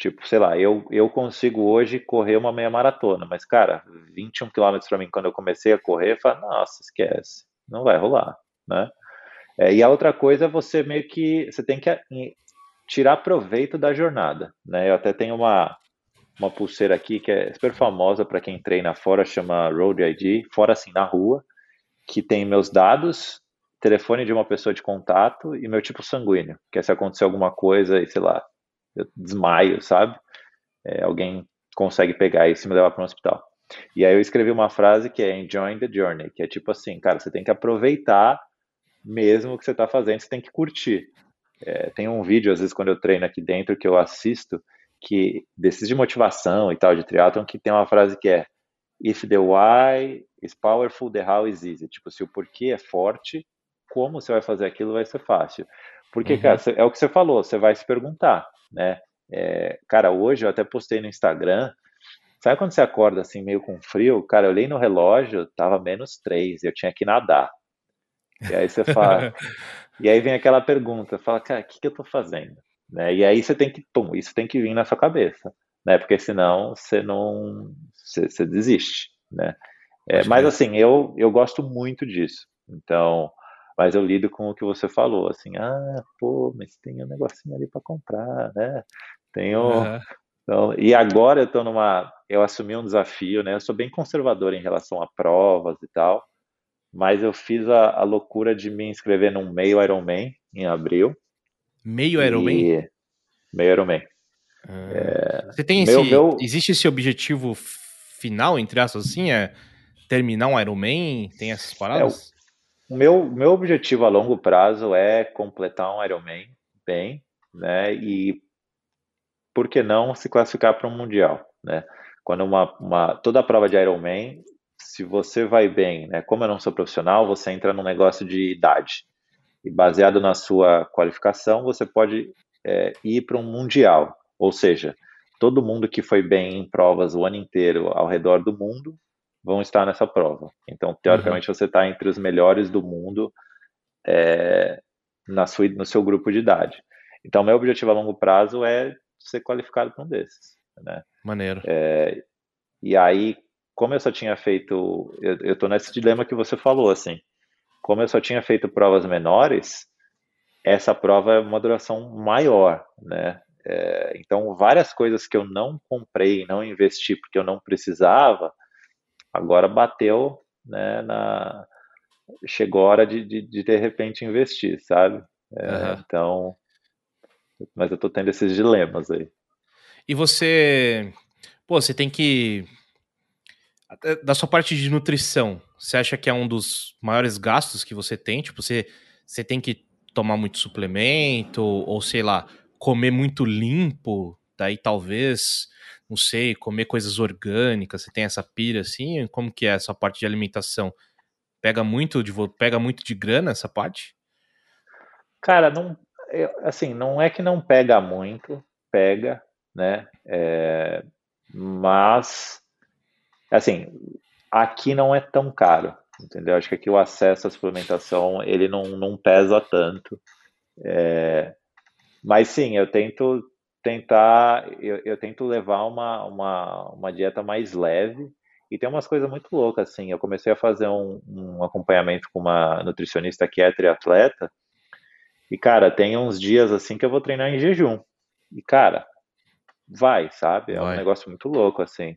Tipo, sei lá, eu, eu consigo hoje correr uma meia maratona, mas, cara, 21 quilômetros para mim, quando eu comecei a correr, falei, nossa, esquece, não vai rolar, né? É, e a outra coisa é você meio que, você tem que tirar proveito da jornada, né? Eu até tenho uma, uma pulseira aqui que é super famosa para quem treina fora, chama Road ID, fora assim, na rua, que tem meus dados, telefone de uma pessoa de contato e meu tipo sanguíneo, que é se acontecer alguma coisa e, sei lá, eu desmaio, sabe? É, alguém consegue pegar isso e me levar para um hospital. E aí eu escrevi uma frase que é enjoying the journey, que é tipo assim, cara, você tem que aproveitar mesmo o que você está fazendo, você tem que curtir. É, tem um vídeo, às vezes, quando eu treino aqui dentro, que eu assisto, que desses de motivação e tal, de triatlon, que tem uma frase que é If the why is powerful, the how is easy. Tipo, se o porquê é forte, como você vai fazer aquilo vai ser fácil. Porque, uhum. cara, é o que você falou, você vai se perguntar, né? É, cara, hoje eu até postei no Instagram, sabe quando você acorda assim, meio com frio? Cara, eu olhei no relógio, tava menos três, eu tinha que nadar. E aí você fala. e aí vem aquela pergunta, fala, cara, o que, que eu tô fazendo? Né? E aí você tem que, pum, isso tem que vir na sua cabeça, né? Porque senão você não, você, você desiste, né? É, mas assim, eu, eu gosto muito disso. Então, mas eu lido com o que você falou, assim, ah, pô, mas tem um negocinho ali para comprar, né? Tenho. Uhum. Então, e agora eu tô numa. Eu assumi um desafio, né? Eu sou bem conservador em relação a provas e tal, mas eu fiz a, a loucura de me inscrever num meio Ironman em abril. Meio Ironman? Meio Ironman. Ah, é, você tem meu, esse. Meu... Existe esse objetivo final, entre aspas, assim? É terminar um Ironman? Tem essas paradas? É, o meu, meu objetivo a longo prazo é completar um Ironman bem, né? E por que não se classificar para um Mundial, né? Quando uma, uma, toda a prova de Ironman se você vai bem, né? Como eu não sou profissional, você entra num negócio de idade. E baseado na sua qualificação, você pode é, ir para um mundial. Ou seja, todo mundo que foi bem em provas o ano inteiro ao redor do mundo vão estar nessa prova. Então, teoricamente, uhum. você está entre os melhores do mundo é, na sua, no seu grupo de idade. Então, meu objetivo a longo prazo é ser qualificado para um desses. Né? Maneiro. É, e aí, como eu só tinha feito, eu, tô nesse dilema que você falou, assim, como eu só tinha feito provas menores, essa prova é uma duração maior, né? É, então, várias coisas que eu não comprei, não investi porque eu não precisava, agora bateu, né? Na, chegou a hora de, de, de, de repente investir, sabe? É, uhum. Então, mas eu tô tendo esses dilemas aí. E você, pô, você tem que da sua parte de nutrição, você acha que é um dos maiores gastos que você tem? Tipo, você, você tem que tomar muito suplemento, ou sei lá, comer muito limpo, daí talvez, não sei, comer coisas orgânicas, você tem essa pira assim? Como que é essa parte de alimentação? Pega muito de, pega muito de grana essa parte? Cara, não, assim, não é que não pega muito, pega, né? É, mas Assim, aqui não é tão caro, entendeu? Acho que aqui o acesso à suplementação, ele não, não pesa tanto. É, mas sim, eu tento tentar, eu, eu tento levar uma, uma, uma dieta mais leve, e tem umas coisas muito loucas, assim. Eu comecei a fazer um, um, acompanhamento com uma nutricionista que é triatleta. E, cara, tem uns dias assim que eu vou treinar em jejum. E, cara, vai, sabe? É vai. um negócio muito louco, assim.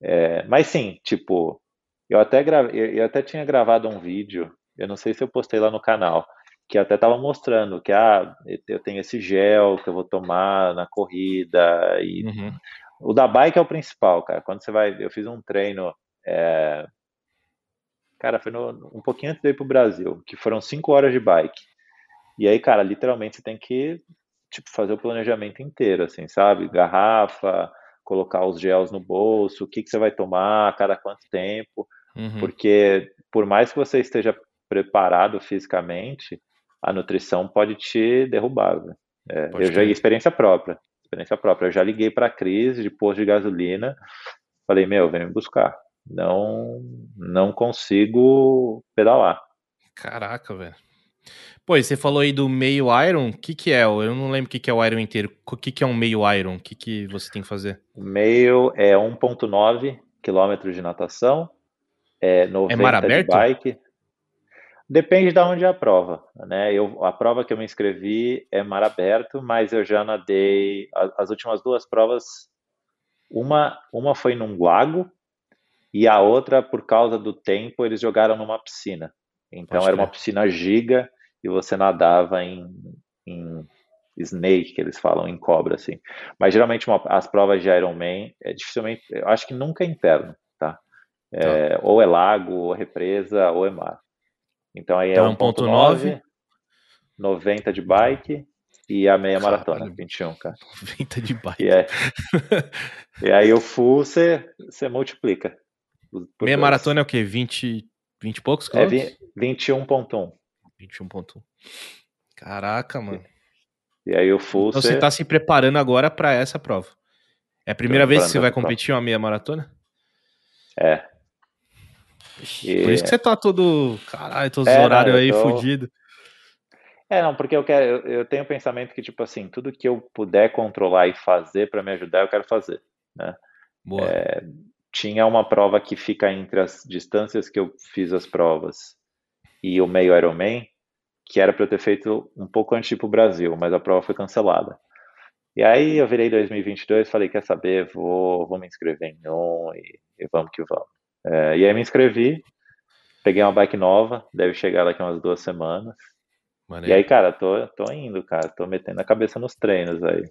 É, mas sim, tipo, eu até, gravei, eu até tinha gravado um vídeo, eu não sei se eu postei lá no canal, que até estava mostrando que ah, eu tenho esse gel que eu vou tomar na corrida e uhum. o da bike é o principal, cara. Quando você vai, eu fiz um treino, é... cara, foi no, um pouquinho antes de ir pro Brasil, que foram cinco horas de bike. E aí, cara, literalmente você tem que tipo fazer o planejamento inteiro, assim, sabe? Garrafa, colocar os gels no bolso, o que, que você vai tomar, a cada quanto tempo, uhum. porque por mais que você esteja preparado fisicamente, a nutrição pode te derrubar. É, eu já experiência própria, experiência própria. Eu já liguei para a crise de posto de gasolina, falei meu, vem me buscar, não, não consigo pedalar. Caraca, velho. Pô, e você falou aí do meio Iron, o que que é? Eu não lembro o que que é o Iron inteiro. O que que é um meio Iron? O que que você tem que fazer? O meio é 1.9 quilômetros de natação, é 90 é mar aberto? de bike. Depende de onde é a prova, né? Eu, a prova que eu me inscrevi é mar aberto, mas eu já nadei as, as últimas duas provas. Uma, uma foi num lago e a outra, por causa do tempo, eles jogaram numa piscina. Então Pode era uma piscina giga e você nadava em, em snake, que eles falam, em cobra, assim. Mas geralmente uma, as provas de Ironman, é dificilmente, eu acho que nunca é interno, tá? É, tá. Ou é lago, ou é represa, ou é mar. Então aí então, é 1.9, 90 de bike e a meia Caralho. maratona, 21, cara. 90 de bike. E, é, e aí o full você, multiplica. Meia dois. maratona é o quê? 20, 20 e poucos É 21.1. 21.1. Caraca, mano. E aí o full. Então você tá se preparando agora para essa prova. É a primeira vez que você vai competir uma meia maratona? É. E... Por isso que você tá todo. Caralho, todos os é, horários aí tô... fudido. É, não, porque eu quero, eu, eu tenho o um pensamento que, tipo assim, tudo que eu puder controlar e fazer para me ajudar, eu quero fazer, né? Boa. É, tinha uma prova que fica entre as distâncias que eu fiz as provas e o meio Ironman, que era para eu ter feito um pouco antes de ir para o Brasil, mas a prova foi cancelada. E aí eu virei 2022 falei, quer saber, vou, vou me inscrever em um e, e vamos que vamos. É, e aí me inscrevi, peguei uma bike nova, deve chegar daqui umas duas semanas. Maneiro. E aí, cara, tô, tô indo, cara, tô metendo a cabeça nos treinos aí.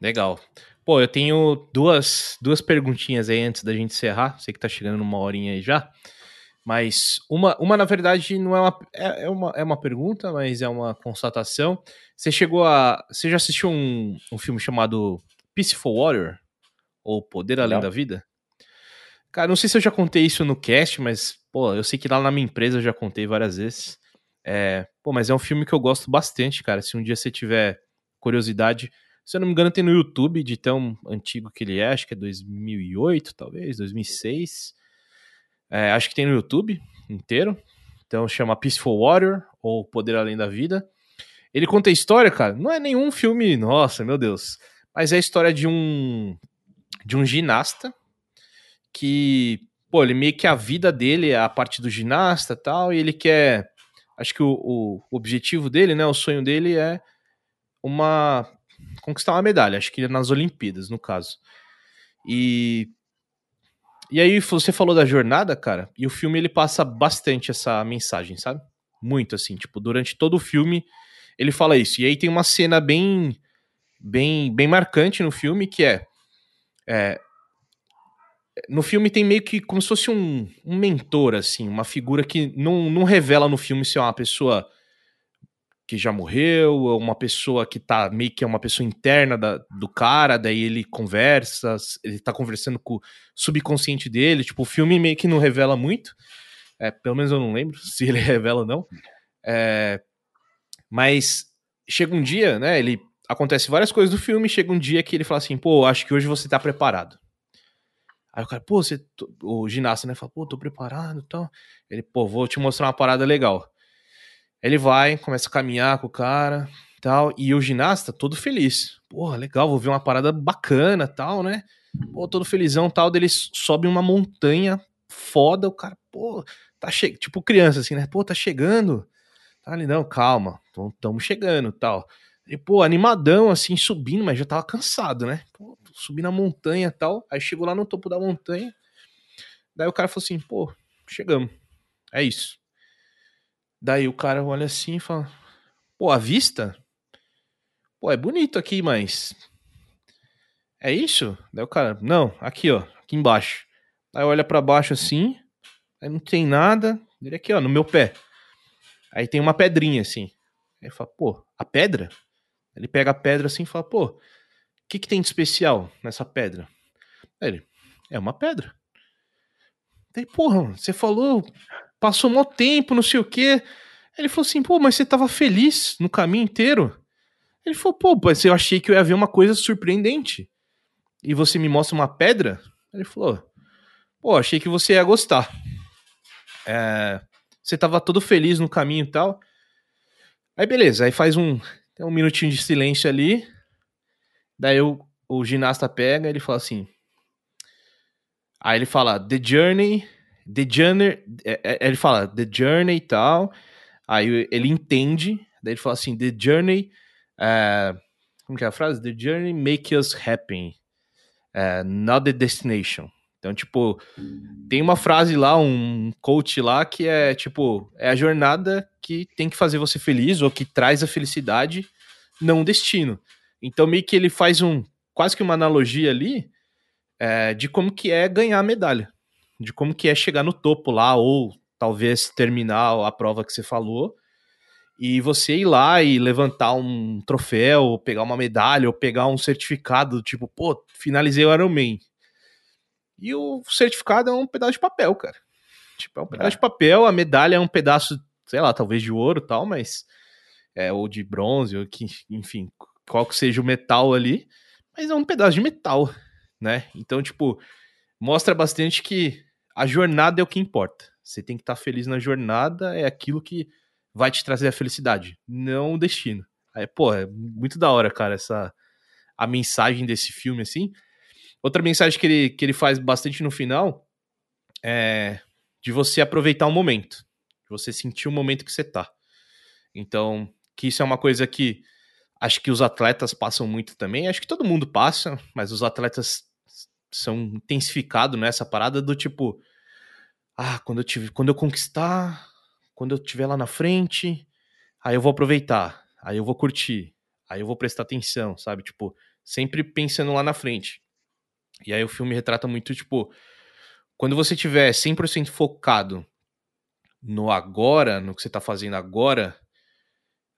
Legal. Pô, eu tenho duas, duas perguntinhas aí antes da gente encerrar. Sei que tá chegando numa horinha aí já. Mas uma, uma na verdade, não é uma, é, é, uma, é uma pergunta, mas é uma constatação. Você chegou a. Você já assistiu um, um filme chamado Peaceful Warrior? Ou Poder Além não. da Vida? Cara, não sei se eu já contei isso no cast, mas, pô, eu sei que lá na minha empresa eu já contei várias vezes. É, pô, mas é um filme que eu gosto bastante, cara. Se um dia você tiver curiosidade, se eu não me engano, tem no YouTube, de tão antigo que ele é, acho que é 2008, talvez, 2006. É, acho que tem no YouTube inteiro. Então chama Peaceful Warrior, ou Poder Além da Vida. Ele conta a história, cara, não é nenhum filme, nossa, meu Deus. Mas é a história de um de um ginasta que, pô, ele meio que a vida dele é a parte do ginasta tal, e ele quer. Acho que o, o objetivo dele, né, o sonho dele é uma conquistar uma medalha, acho que nas Olimpíadas, no caso. E e aí você falou da jornada, cara, e o filme ele passa bastante essa mensagem, sabe? Muito assim, tipo, durante todo o filme ele fala isso. E aí tem uma cena bem bem bem marcante no filme que é, é no filme tem meio que como se fosse um, um mentor, assim, uma figura que não, não revela no filme se é uma pessoa que já morreu, uma pessoa que tá meio que é uma pessoa interna da, do cara, daí ele conversa, ele tá conversando com o subconsciente dele, tipo, o filme meio que não revela muito, é, pelo menos eu não lembro se ele revela ou não, é, mas chega um dia, né, ele, acontece várias coisas do filme, chega um dia que ele fala assim, pô, acho que hoje você tá preparado. Aí o cara, pô, você, o ginasta, né, fala, pô, tô preparado e tal. Ele, pô, vou te mostrar uma parada legal. Ele vai, começa a caminhar com o cara, tal, e o ginasta todo feliz. Porra, legal, vou ver uma parada bacana, tal, né? Pô, todo felizão, tal, dele sobe uma montanha foda, o cara, pô, tá chegando, tipo criança assim, né? Pô, tá chegando. Tá ali, não, calma, tamo chegando, tal. E, pô, animadão, assim, subindo, mas já tava cansado, né? Pô, subindo a montanha tal. Aí chegou lá no topo da montanha. Daí o cara falou assim, pô, chegamos. É isso. Daí o cara olha assim e fala: Pô, a vista? Pô, é bonito aqui, mas. É isso? Daí o cara: Não, aqui, ó, aqui embaixo. Aí olha para baixo assim, aí não tem nada. Ele aqui, ó, no meu pé. Aí tem uma pedrinha assim. Aí fala: Pô, a pedra? Ele pega a pedra assim e fala: Pô, que, que tem de especial nessa pedra? Ele: É uma pedra. Daí, porra, você falou Passou um tempo, não sei o quê. Ele falou assim, pô, mas você tava feliz no caminho inteiro? Ele falou, pô, mas eu achei que eu ia ver uma coisa surpreendente. E você me mostra uma pedra? Ele falou, pô, achei que você ia gostar. É, você tava todo feliz no caminho e tal. Aí beleza, aí faz um, um minutinho de silêncio ali. Daí o, o ginasta pega ele fala assim. Aí ele fala, The Journey, The Journey, é, é, ele fala, The Journey e tal. Aí ele entende, daí ele fala assim, The Journey, uh, como que é a frase? The Journey make us happy, uh, not the destination. Então, tipo, tem uma frase lá, um coach lá, que é tipo, é a jornada que tem que fazer você feliz, ou que traz a felicidade, não o destino. Então, meio que ele faz um, quase que uma analogia ali, é, de como que é ganhar a medalha. De como que é chegar no topo lá, ou talvez terminar a prova que você falou, e você ir lá e levantar um troféu, pegar uma medalha, ou pegar um certificado, tipo, pô, finalizei o Ironman e o certificado é um pedaço de papel, cara. Tipo, é um pedaço é. de papel, a medalha é um pedaço, sei lá, talvez de ouro tal, mas. É, ou de bronze, ou que, enfim, qual que seja o metal ali, mas é um pedaço de metal, né? Então, tipo, mostra bastante que a jornada é o que importa. Você tem que estar tá feliz na jornada, é aquilo que vai te trazer a felicidade, não o destino. Aí, pô, é muito da hora, cara, essa a mensagem desse filme, assim. Outra mensagem que ele, que ele faz bastante no final é de você aproveitar o momento, de você sentir o momento que você tá. Então, que isso é uma coisa que acho que os atletas passam muito também, acho que todo mundo passa, mas os atletas são intensificados nessa parada do tipo, ah, quando eu tive, quando eu conquistar, quando eu estiver lá na frente, aí eu vou aproveitar, aí eu vou curtir, aí eu vou prestar atenção, sabe? Tipo, sempre pensando lá na frente. E aí o filme retrata muito, tipo, quando você tiver 100% focado no agora, no que você tá fazendo agora,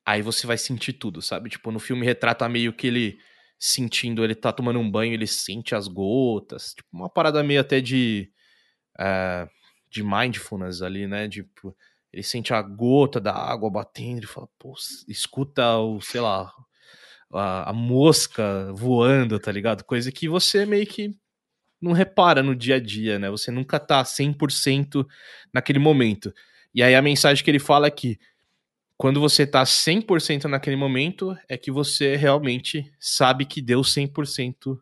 aí você vai sentir tudo, sabe? Tipo, no filme retrata meio que ele sentindo, ele tá tomando um banho, ele sente as gotas, tipo, uma parada meio até de uh, de mindfulness ali, né? Tipo, ele sente a gota da água batendo, ele fala, pô, escuta o, sei lá, a, a, mosca voando, tá ligado? Coisa que você meio que não repara no dia a dia, né? Você nunca tá 100% naquele momento. E aí a mensagem que ele fala é que quando você tá 100% naquele momento, é que você realmente sabe que deu 100%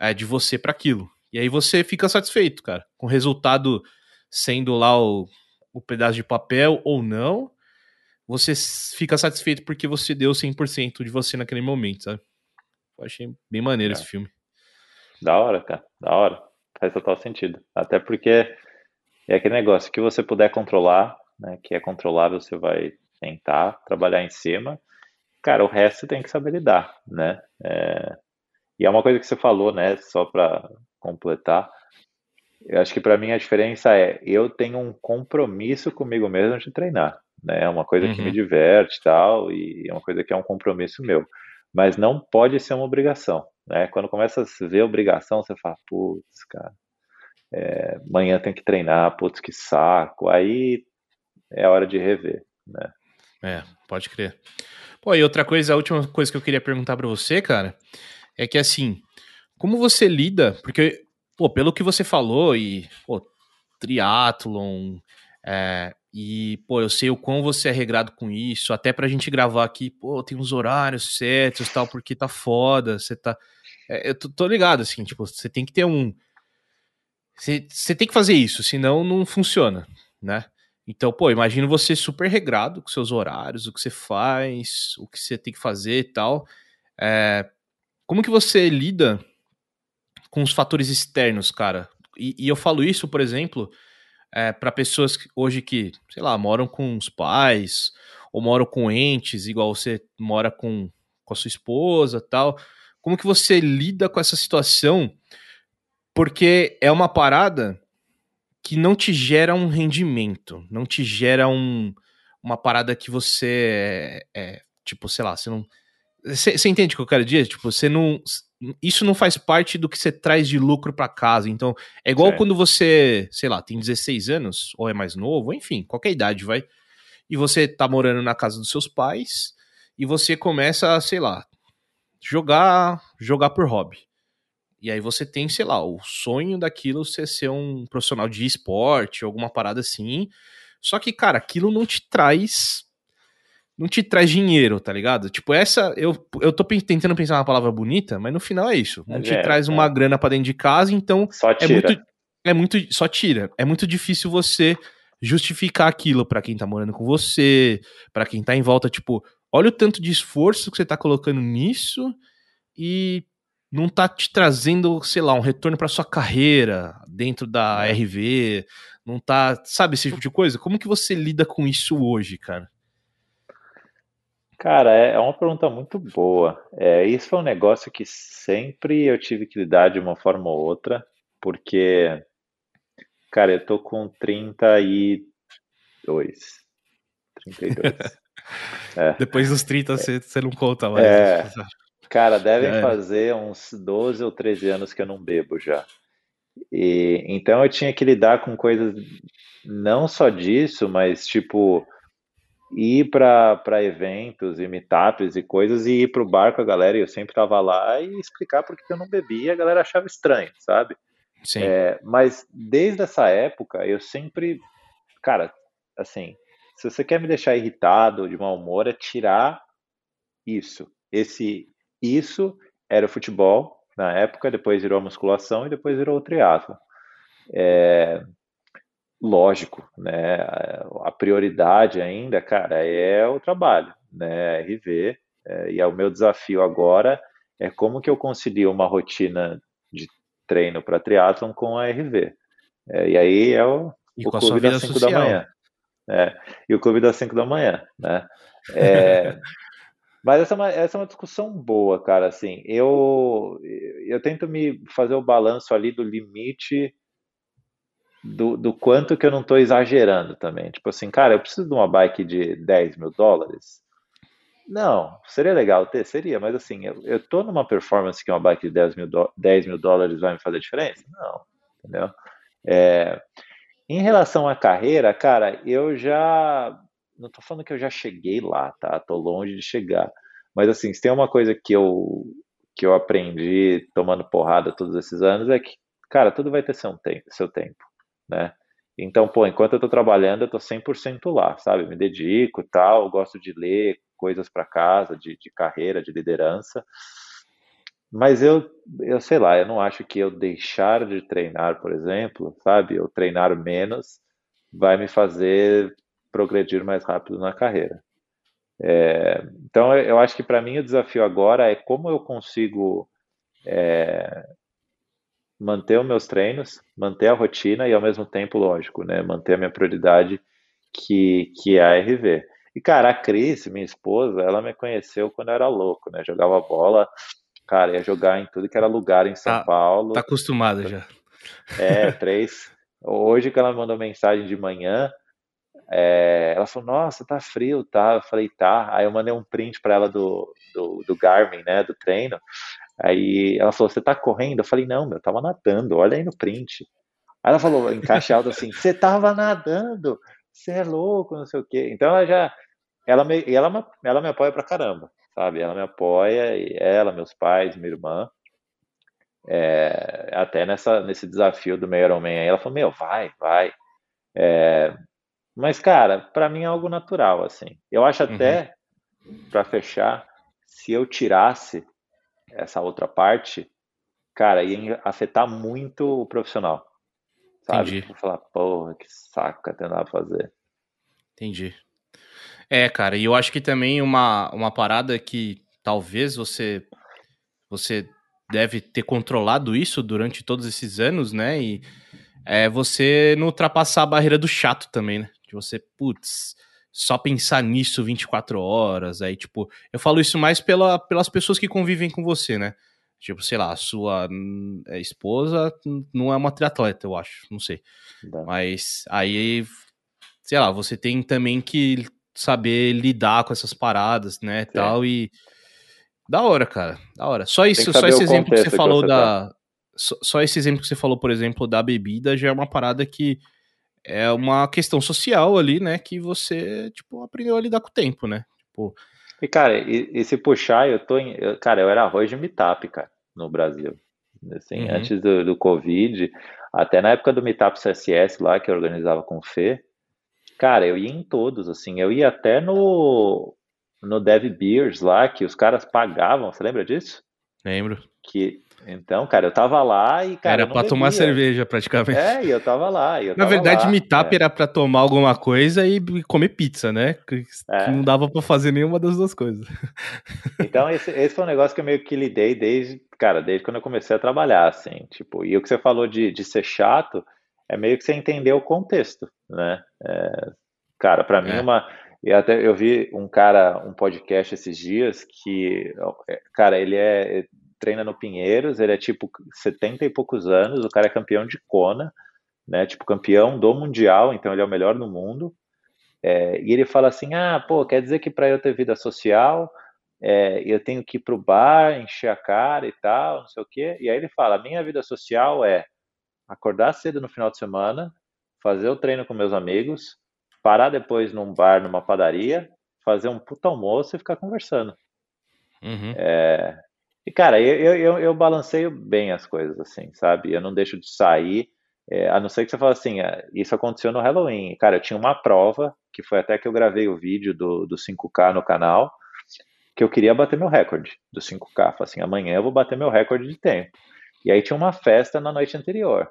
é, de você para aquilo. E aí você fica satisfeito, cara, com o resultado sendo lá o, o pedaço de papel ou não, você fica satisfeito porque você deu 100% de você naquele momento, sabe? Eu achei bem maneiro é. esse filme. Da hora, cara, da hora. Faz total sentido. Até porque é aquele negócio que você puder controlar, né, que é controlável, você vai tentar trabalhar em cima. Cara, o resto tem que saber lidar, né? É... E é uma coisa que você falou, né, só para completar. Eu acho que para mim a diferença é eu tenho um compromisso comigo mesmo de treinar né? É uma coisa uhum. que me uhum. diverte e tal, e é uma coisa que é um compromisso meu. Mas não pode ser uma obrigação, né? Quando começa a ver obrigação, você fala, putz, cara, é, amanhã tem que treinar, putz, que saco. Aí é hora de rever, né? É, pode crer. Pô, e outra coisa, a última coisa que eu queria perguntar para você, cara, é que assim, como você lida, porque, pô, pelo que você falou e, pô, triatlon, é, e, pô, eu sei o quão você é regrado com isso, até pra gente gravar aqui, pô, tem uns horários certos tal, porque tá foda, você tá. É, eu tô, tô, ligado, assim, tipo, você tem que ter um. Você, você tem que fazer isso, senão não funciona, né? Então, pô, imagino você super regrado com seus horários, o que você faz, o que você tem que fazer e tal. É, como que você lida com os fatores externos, cara? E, e eu falo isso, por exemplo, é, para pessoas que, hoje que, sei lá, moram com os pais ou moram com entes, igual você mora com, com a sua esposa tal. Como que você lida com essa situação? Porque é uma parada que não te gera um rendimento, não te gera um, uma parada que você é, é tipo, sei lá, você não. Você entende o que eu quero dizer? Tipo, você não isso não faz parte do que você traz de lucro para casa. Então, é igual certo. quando você, sei lá, tem 16 anos, ou é mais novo, enfim, qualquer idade, vai. E você tá morando na casa dos seus pais, e você começa a, sei lá, jogar, jogar por hobby. E aí você tem, sei lá, o sonho daquilo você ser um profissional de esporte, alguma parada assim. Só que, cara, aquilo não te traz. Não te traz dinheiro, tá ligado? Tipo, essa. Eu, eu tô tentando pensar uma palavra bonita, mas no final é isso. Não é, te traz é. uma grana pra dentro de casa, então. Só tira. É muito, é muito. Só tira. É muito difícil você justificar aquilo para quem tá morando com você, para quem tá em volta, tipo, olha o tanto de esforço que você tá colocando nisso e não tá te trazendo, sei lá, um retorno para sua carreira dentro da é. RV, não tá, sabe esse tipo de coisa? Como que você lida com isso hoje, cara? Cara, é, é uma pergunta muito boa. É, isso foi um negócio que sempre eu tive que lidar de uma forma ou outra, porque, cara, eu tô com 32. 32. é. Depois dos 30 você, você não conta mais. É, Cara, devem é. fazer uns 12 ou 13 anos que eu não bebo já. E, então eu tinha que lidar com coisas não só disso, mas tipo ir para eventos e meetups e coisas e ir para o bar com a galera. E eu sempre tava lá e explicar porque eu não bebia, a galera achava estranho, sabe? Sim. É, mas desde essa época eu sempre, cara, assim, se você quer me deixar irritado, de mau humor, é tirar isso, esse isso era o futebol na época, depois virou a musculação e depois virou o triatlo. É, lógico, né? A prioridade ainda, cara, é o trabalho, né? RV. É, e é o meu desafio agora é como que eu concilio uma rotina de treino para triatlon com a RV. É, e aí é o, o clube das 5 da manhã. É, e o clube das 5 da manhã, né? É, Mas essa é, uma, essa é uma discussão boa, cara. Assim, eu, eu tento me fazer o balanço ali do limite do, do quanto que eu não estou exagerando também. Tipo assim, cara, eu preciso de uma bike de 10 mil dólares? Não, seria legal ter, seria, mas assim, eu, eu tô numa performance que uma bike de 10 mil, 10 mil dólares vai me fazer diferença? Não, entendeu? É, em relação à carreira, cara, eu já não tô falando que eu já cheguei lá, tá? Tô longe de chegar. Mas assim, se tem uma coisa que eu que eu aprendi tomando porrada todos esses anos é que, cara, tudo vai ter seu tempo, seu tempo, né? Então, pô, enquanto eu tô trabalhando, eu tô 100% lá, sabe? Me dedico, tal, gosto de ler coisas para casa, de, de carreira, de liderança. Mas eu, eu sei lá, eu não acho que eu deixar de treinar, por exemplo, sabe? Eu treinar menos vai me fazer progredir mais rápido na carreira. É, então, eu acho que para mim o desafio agora é como eu consigo é, manter os meus treinos, manter a rotina e ao mesmo tempo, lógico, né, manter a minha prioridade que, que é a RV. E, cara, a Cris, minha esposa, ela me conheceu quando eu era louco, né? Jogava bola, cara, ia jogar em tudo que era lugar em São tá, Paulo. Tá acostumada já. É, três. Hoje que ela mandou mensagem de manhã, é, ela falou, nossa, tá frio, tá? Eu falei, tá. Aí eu mandei um print para ela do, do, do, Garmin, né, do treino. Aí ela falou, você tá correndo? Eu falei, não, meu, eu tava nadando, olha aí no print. Aí ela falou, em caixa alta assim, você tava nadando, você é louco, não sei o quê. Então ela já, ela me, ela, ela me apoia pra caramba, sabe? Ela me apoia, ela, meus pais, minha irmã. É, até nessa, nesse desafio do meio Ironman aí, ela falou, meu, vai, vai. É, mas, cara, para mim é algo natural, assim. Eu acho até, uhum. para fechar, se eu tirasse essa outra parte, cara, ia afetar muito o profissional. Sabe? Entendi. Vou falar, porra, que nada pra fazer. Entendi. É, cara, e eu acho que também uma, uma parada que talvez você você deve ter controlado isso durante todos esses anos, né? E é você não ultrapassar a barreira do chato também, né? De você, putz, só pensar nisso 24 horas. Aí, tipo, eu falo isso mais pela, pelas pessoas que convivem com você, né? Tipo, sei lá, a sua é, esposa não é uma triatleta, eu acho, não sei. Não. Mas aí, sei lá, você tem também que saber lidar com essas paradas, né, Sim. tal, e... Da hora, cara, da hora. Só isso, só esse exemplo que você falou que você da... Tá. Só, só esse exemplo que você falou, por exemplo, da bebida, já é uma parada que é uma questão social ali, né? Que você, tipo, aprendeu a lidar com o tempo, né? Tipo... E, cara, e, e se puxar, eu tô em. Eu, cara, eu era arroz de meetup, cara, no Brasil. assim, uhum. antes do, do Covid, até na época do Meetup CSS lá, que eu organizava com o Fê, cara, eu ia em todos, assim, eu ia até no, no Dev Beers lá, que os caras pagavam, você lembra disso? Lembro. Que então, cara, eu tava lá e, cara. Era pra tomar cerveja, praticamente. É, e eu tava lá. Eu Na verdade, lá, meetup é. era pra tomar alguma coisa e comer pizza, né? Que, é. não dava pra fazer nenhuma das duas coisas. Então, esse, esse foi um negócio que eu meio que lidei desde, cara, desde quando eu comecei a trabalhar, assim. Tipo, e o que você falou de, de ser chato é meio que você entender o contexto, né? É, cara, para mim, é. uma. E até eu vi um cara, um podcast esses dias que, é, cara, ele é treina no Pinheiros, ele é tipo 70 e poucos anos, o cara é campeão de Kona, né? Tipo, campeão do Mundial, então ele é o melhor no mundo. É, e ele fala assim: ah, pô, quer dizer que para eu ter vida social, é, eu tenho que ir pro bar, encher a cara e tal, não sei o quê. E aí ele fala: minha vida social é acordar cedo no final de semana, fazer o treino com meus amigos, parar depois num bar, numa padaria, fazer um puta almoço e ficar conversando. Uhum. É, e, cara, eu, eu, eu balanceio bem as coisas, assim, sabe? Eu não deixo de sair, é, a não ser que você fale assim, é, isso aconteceu no Halloween. Cara, eu tinha uma prova, que foi até que eu gravei o vídeo do, do 5K no canal, que eu queria bater meu recorde do 5K. Falei assim, amanhã eu vou bater meu recorde de tempo. E aí tinha uma festa na noite anterior.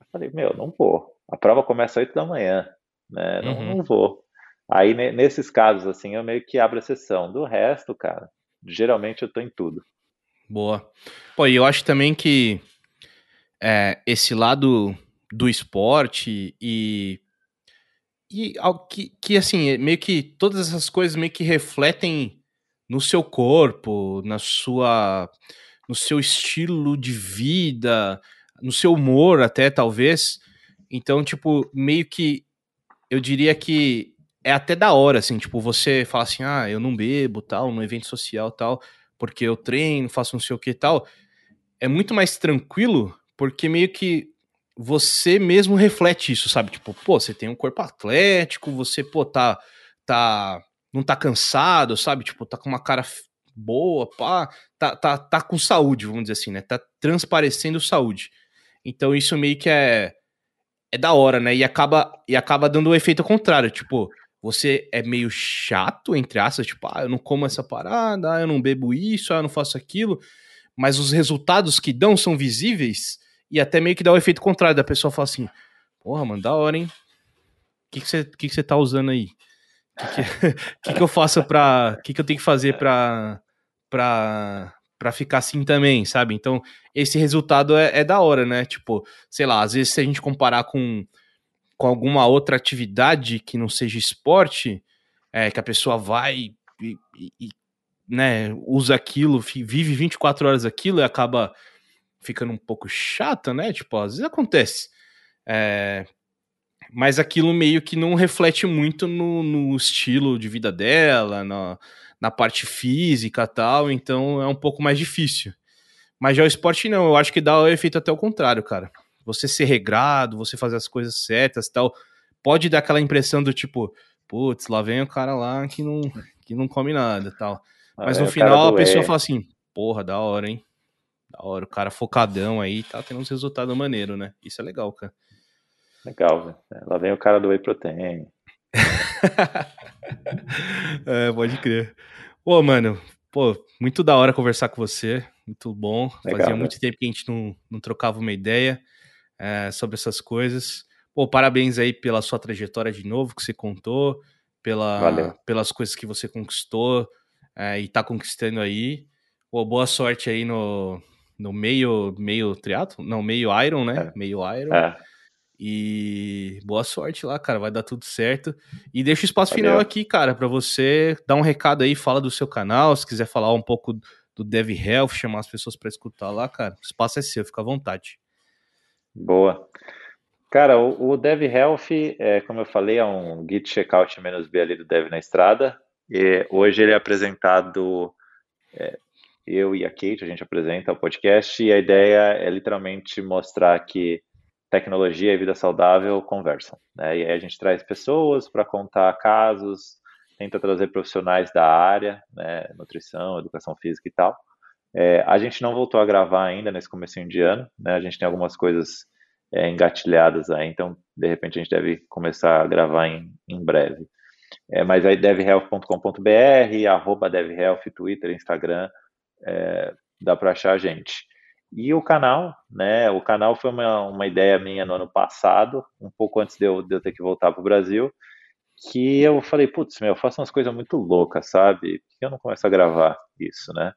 Eu falei, meu, não vou. A prova começa às 8 da manhã, né? Não, uhum. não vou. Aí, nesses casos, assim, eu meio que abro a sessão. Do resto, cara, geralmente eu tô em tudo. Boa. Pô, e eu acho também que é, esse lado do esporte e. E que, que, assim, é meio que todas essas coisas meio que refletem no seu corpo, na sua. no seu estilo de vida, no seu humor, até talvez. Então, tipo, meio que. Eu diria que é até da hora, assim, tipo, você fala assim, ah, eu não bebo, tal, no evento social, tal porque eu treino, faço não sei o que e tal, é muito mais tranquilo, porque meio que você mesmo reflete isso, sabe? Tipo, pô, você tem um corpo atlético, você, pô, tá, tá, não tá cansado, sabe? Tipo, tá com uma cara boa, pá, tá, tá, tá com saúde, vamos dizer assim, né? Tá transparecendo saúde. Então isso meio que é, é da hora, né? E acaba, e acaba dando o um efeito contrário, tipo, você é meio chato, entre aspas, tipo, ah, eu não como essa parada, ah, eu não bebo isso, ah, eu não faço aquilo, mas os resultados que dão são visíveis e até meio que dá o efeito contrário, da pessoa fala assim, porra, mano, da hora, hein? O que, que, você, que, que você tá usando aí? O que, que, que, que eu faço pra... O que, que eu tenho que fazer pra, pra, pra ficar assim também, sabe? Então, esse resultado é, é da hora, né? Tipo, sei lá, às vezes se a gente comparar com com alguma outra atividade que não seja esporte, é, que a pessoa vai e, e, né, usa aquilo, vive 24 horas aquilo e acaba ficando um pouco chata, né? Tipo, às vezes acontece. É, mas aquilo meio que não reflete muito no, no estilo de vida dela, na, na parte física tal, então é um pouco mais difícil. Mas já o esporte não, eu acho que dá o efeito até o contrário, cara você ser regrado, você fazer as coisas certas e tal, pode dar aquela impressão do tipo, putz, lá vem o cara lá que não, que não come nada tal. Ah, Mas ah, no é, final a pessoa fala assim, porra, da hora, hein? Da hora, o cara focadão aí, tá tendo uns resultados maneiros, né? Isso é legal, cara. Legal, velho. É, lá vem o cara do Whey Protein. é, pode crer. Pô, mano, pô, muito da hora conversar com você. Muito bom. Legal, Fazia né? muito tempo que a gente não, não trocava uma ideia é, sobre essas coisas. Pô, parabéns aí pela sua trajetória de novo que você contou, pela, pelas coisas que você conquistou é, e tá conquistando aí. Pô, boa sorte aí no, no meio, meio triatlo, não, meio Iron, né? É. Meio Iron. É. E boa sorte lá, cara, vai dar tudo certo. E deixa o espaço Valeu. final aqui, cara, para você dar um recado aí, fala do seu canal, se quiser falar um pouco do Dev Health, chamar as pessoas para escutar lá, cara, o espaço é seu, fica à vontade. Boa. Cara, o, o Dev Health, é, como eu falei, é um Git Checkout menos B ali do Dev na estrada. E hoje ele é apresentado, é, eu e a Kate, a gente apresenta o podcast, e a ideia é literalmente mostrar que tecnologia e vida saudável conversam. Né? E aí a gente traz pessoas para contar casos, tenta trazer profissionais da área, né? nutrição, educação física e tal, É, a gente não voltou a gravar ainda nesse começo de ano, né? A gente tem algumas coisas é, engatilhadas aí, então de repente a gente deve começar a gravar em, em breve. É, mas aí devhealth.com.br, arroba devhealth, Twitter, Instagram, é, dá para achar a gente. E o canal, né? O canal foi uma, uma ideia minha no ano passado, um pouco antes de eu, de eu ter que voltar para o Brasil, que eu falei, putz, meu, eu faço umas coisas muito loucas, sabe? Por que eu não começo a gravar isso, né?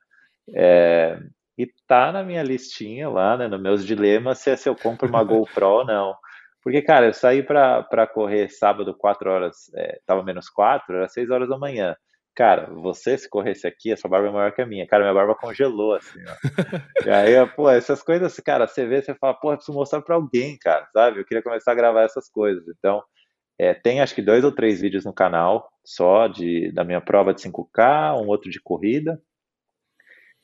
É, e tá na minha listinha lá, né, nos meus dilemas, se é se eu compro uma GoPro ou não. Porque, cara, eu saí para correr sábado, 4 horas, é, tava menos 4, era 6 horas da manhã. Cara, você se corresse aqui, essa barba é maior que a minha. Cara, minha barba congelou, assim, ó. e aí, pô, essas coisas, cara, você vê, você fala, pô, eu preciso mostrar para alguém, cara, sabe? Eu queria começar a gravar essas coisas. Então, é, tem acho que dois ou três vídeos no canal só de, da minha prova de 5K, um outro de corrida.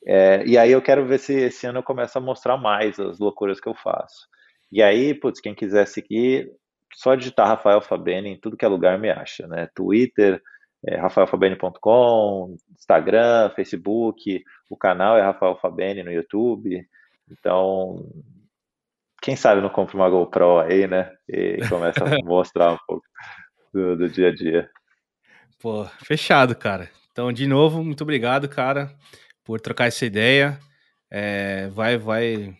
É, e aí eu quero ver se esse ano eu começo a mostrar mais as loucuras que eu faço. E aí, putz, quem quiser seguir, só digitar Rafael Fabene em tudo que é lugar me acha, né? Twitter, é, rafaelfabene.com, Instagram, Facebook, o canal é Rafael Fabene no YouTube. Então, quem sabe não compra uma GoPro aí, né? E começa a mostrar um pouco do, do dia a dia. Pô, fechado, cara. Então, de novo, muito obrigado, cara por trocar essa ideia. É, vai, vai.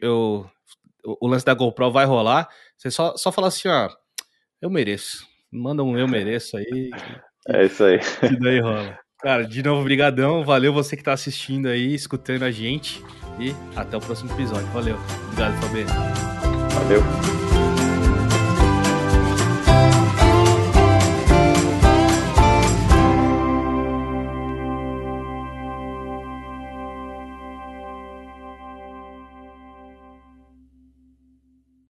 Eu, o lance da GoPro vai rolar. Você só, só fala assim, ó, eu mereço. Manda um eu mereço aí. é isso aí. Que daí rola. Cara, de novo, brigadão. Valeu você que tá assistindo aí, escutando a gente. E até o próximo episódio. Valeu. Obrigado, Fabê. Valeu.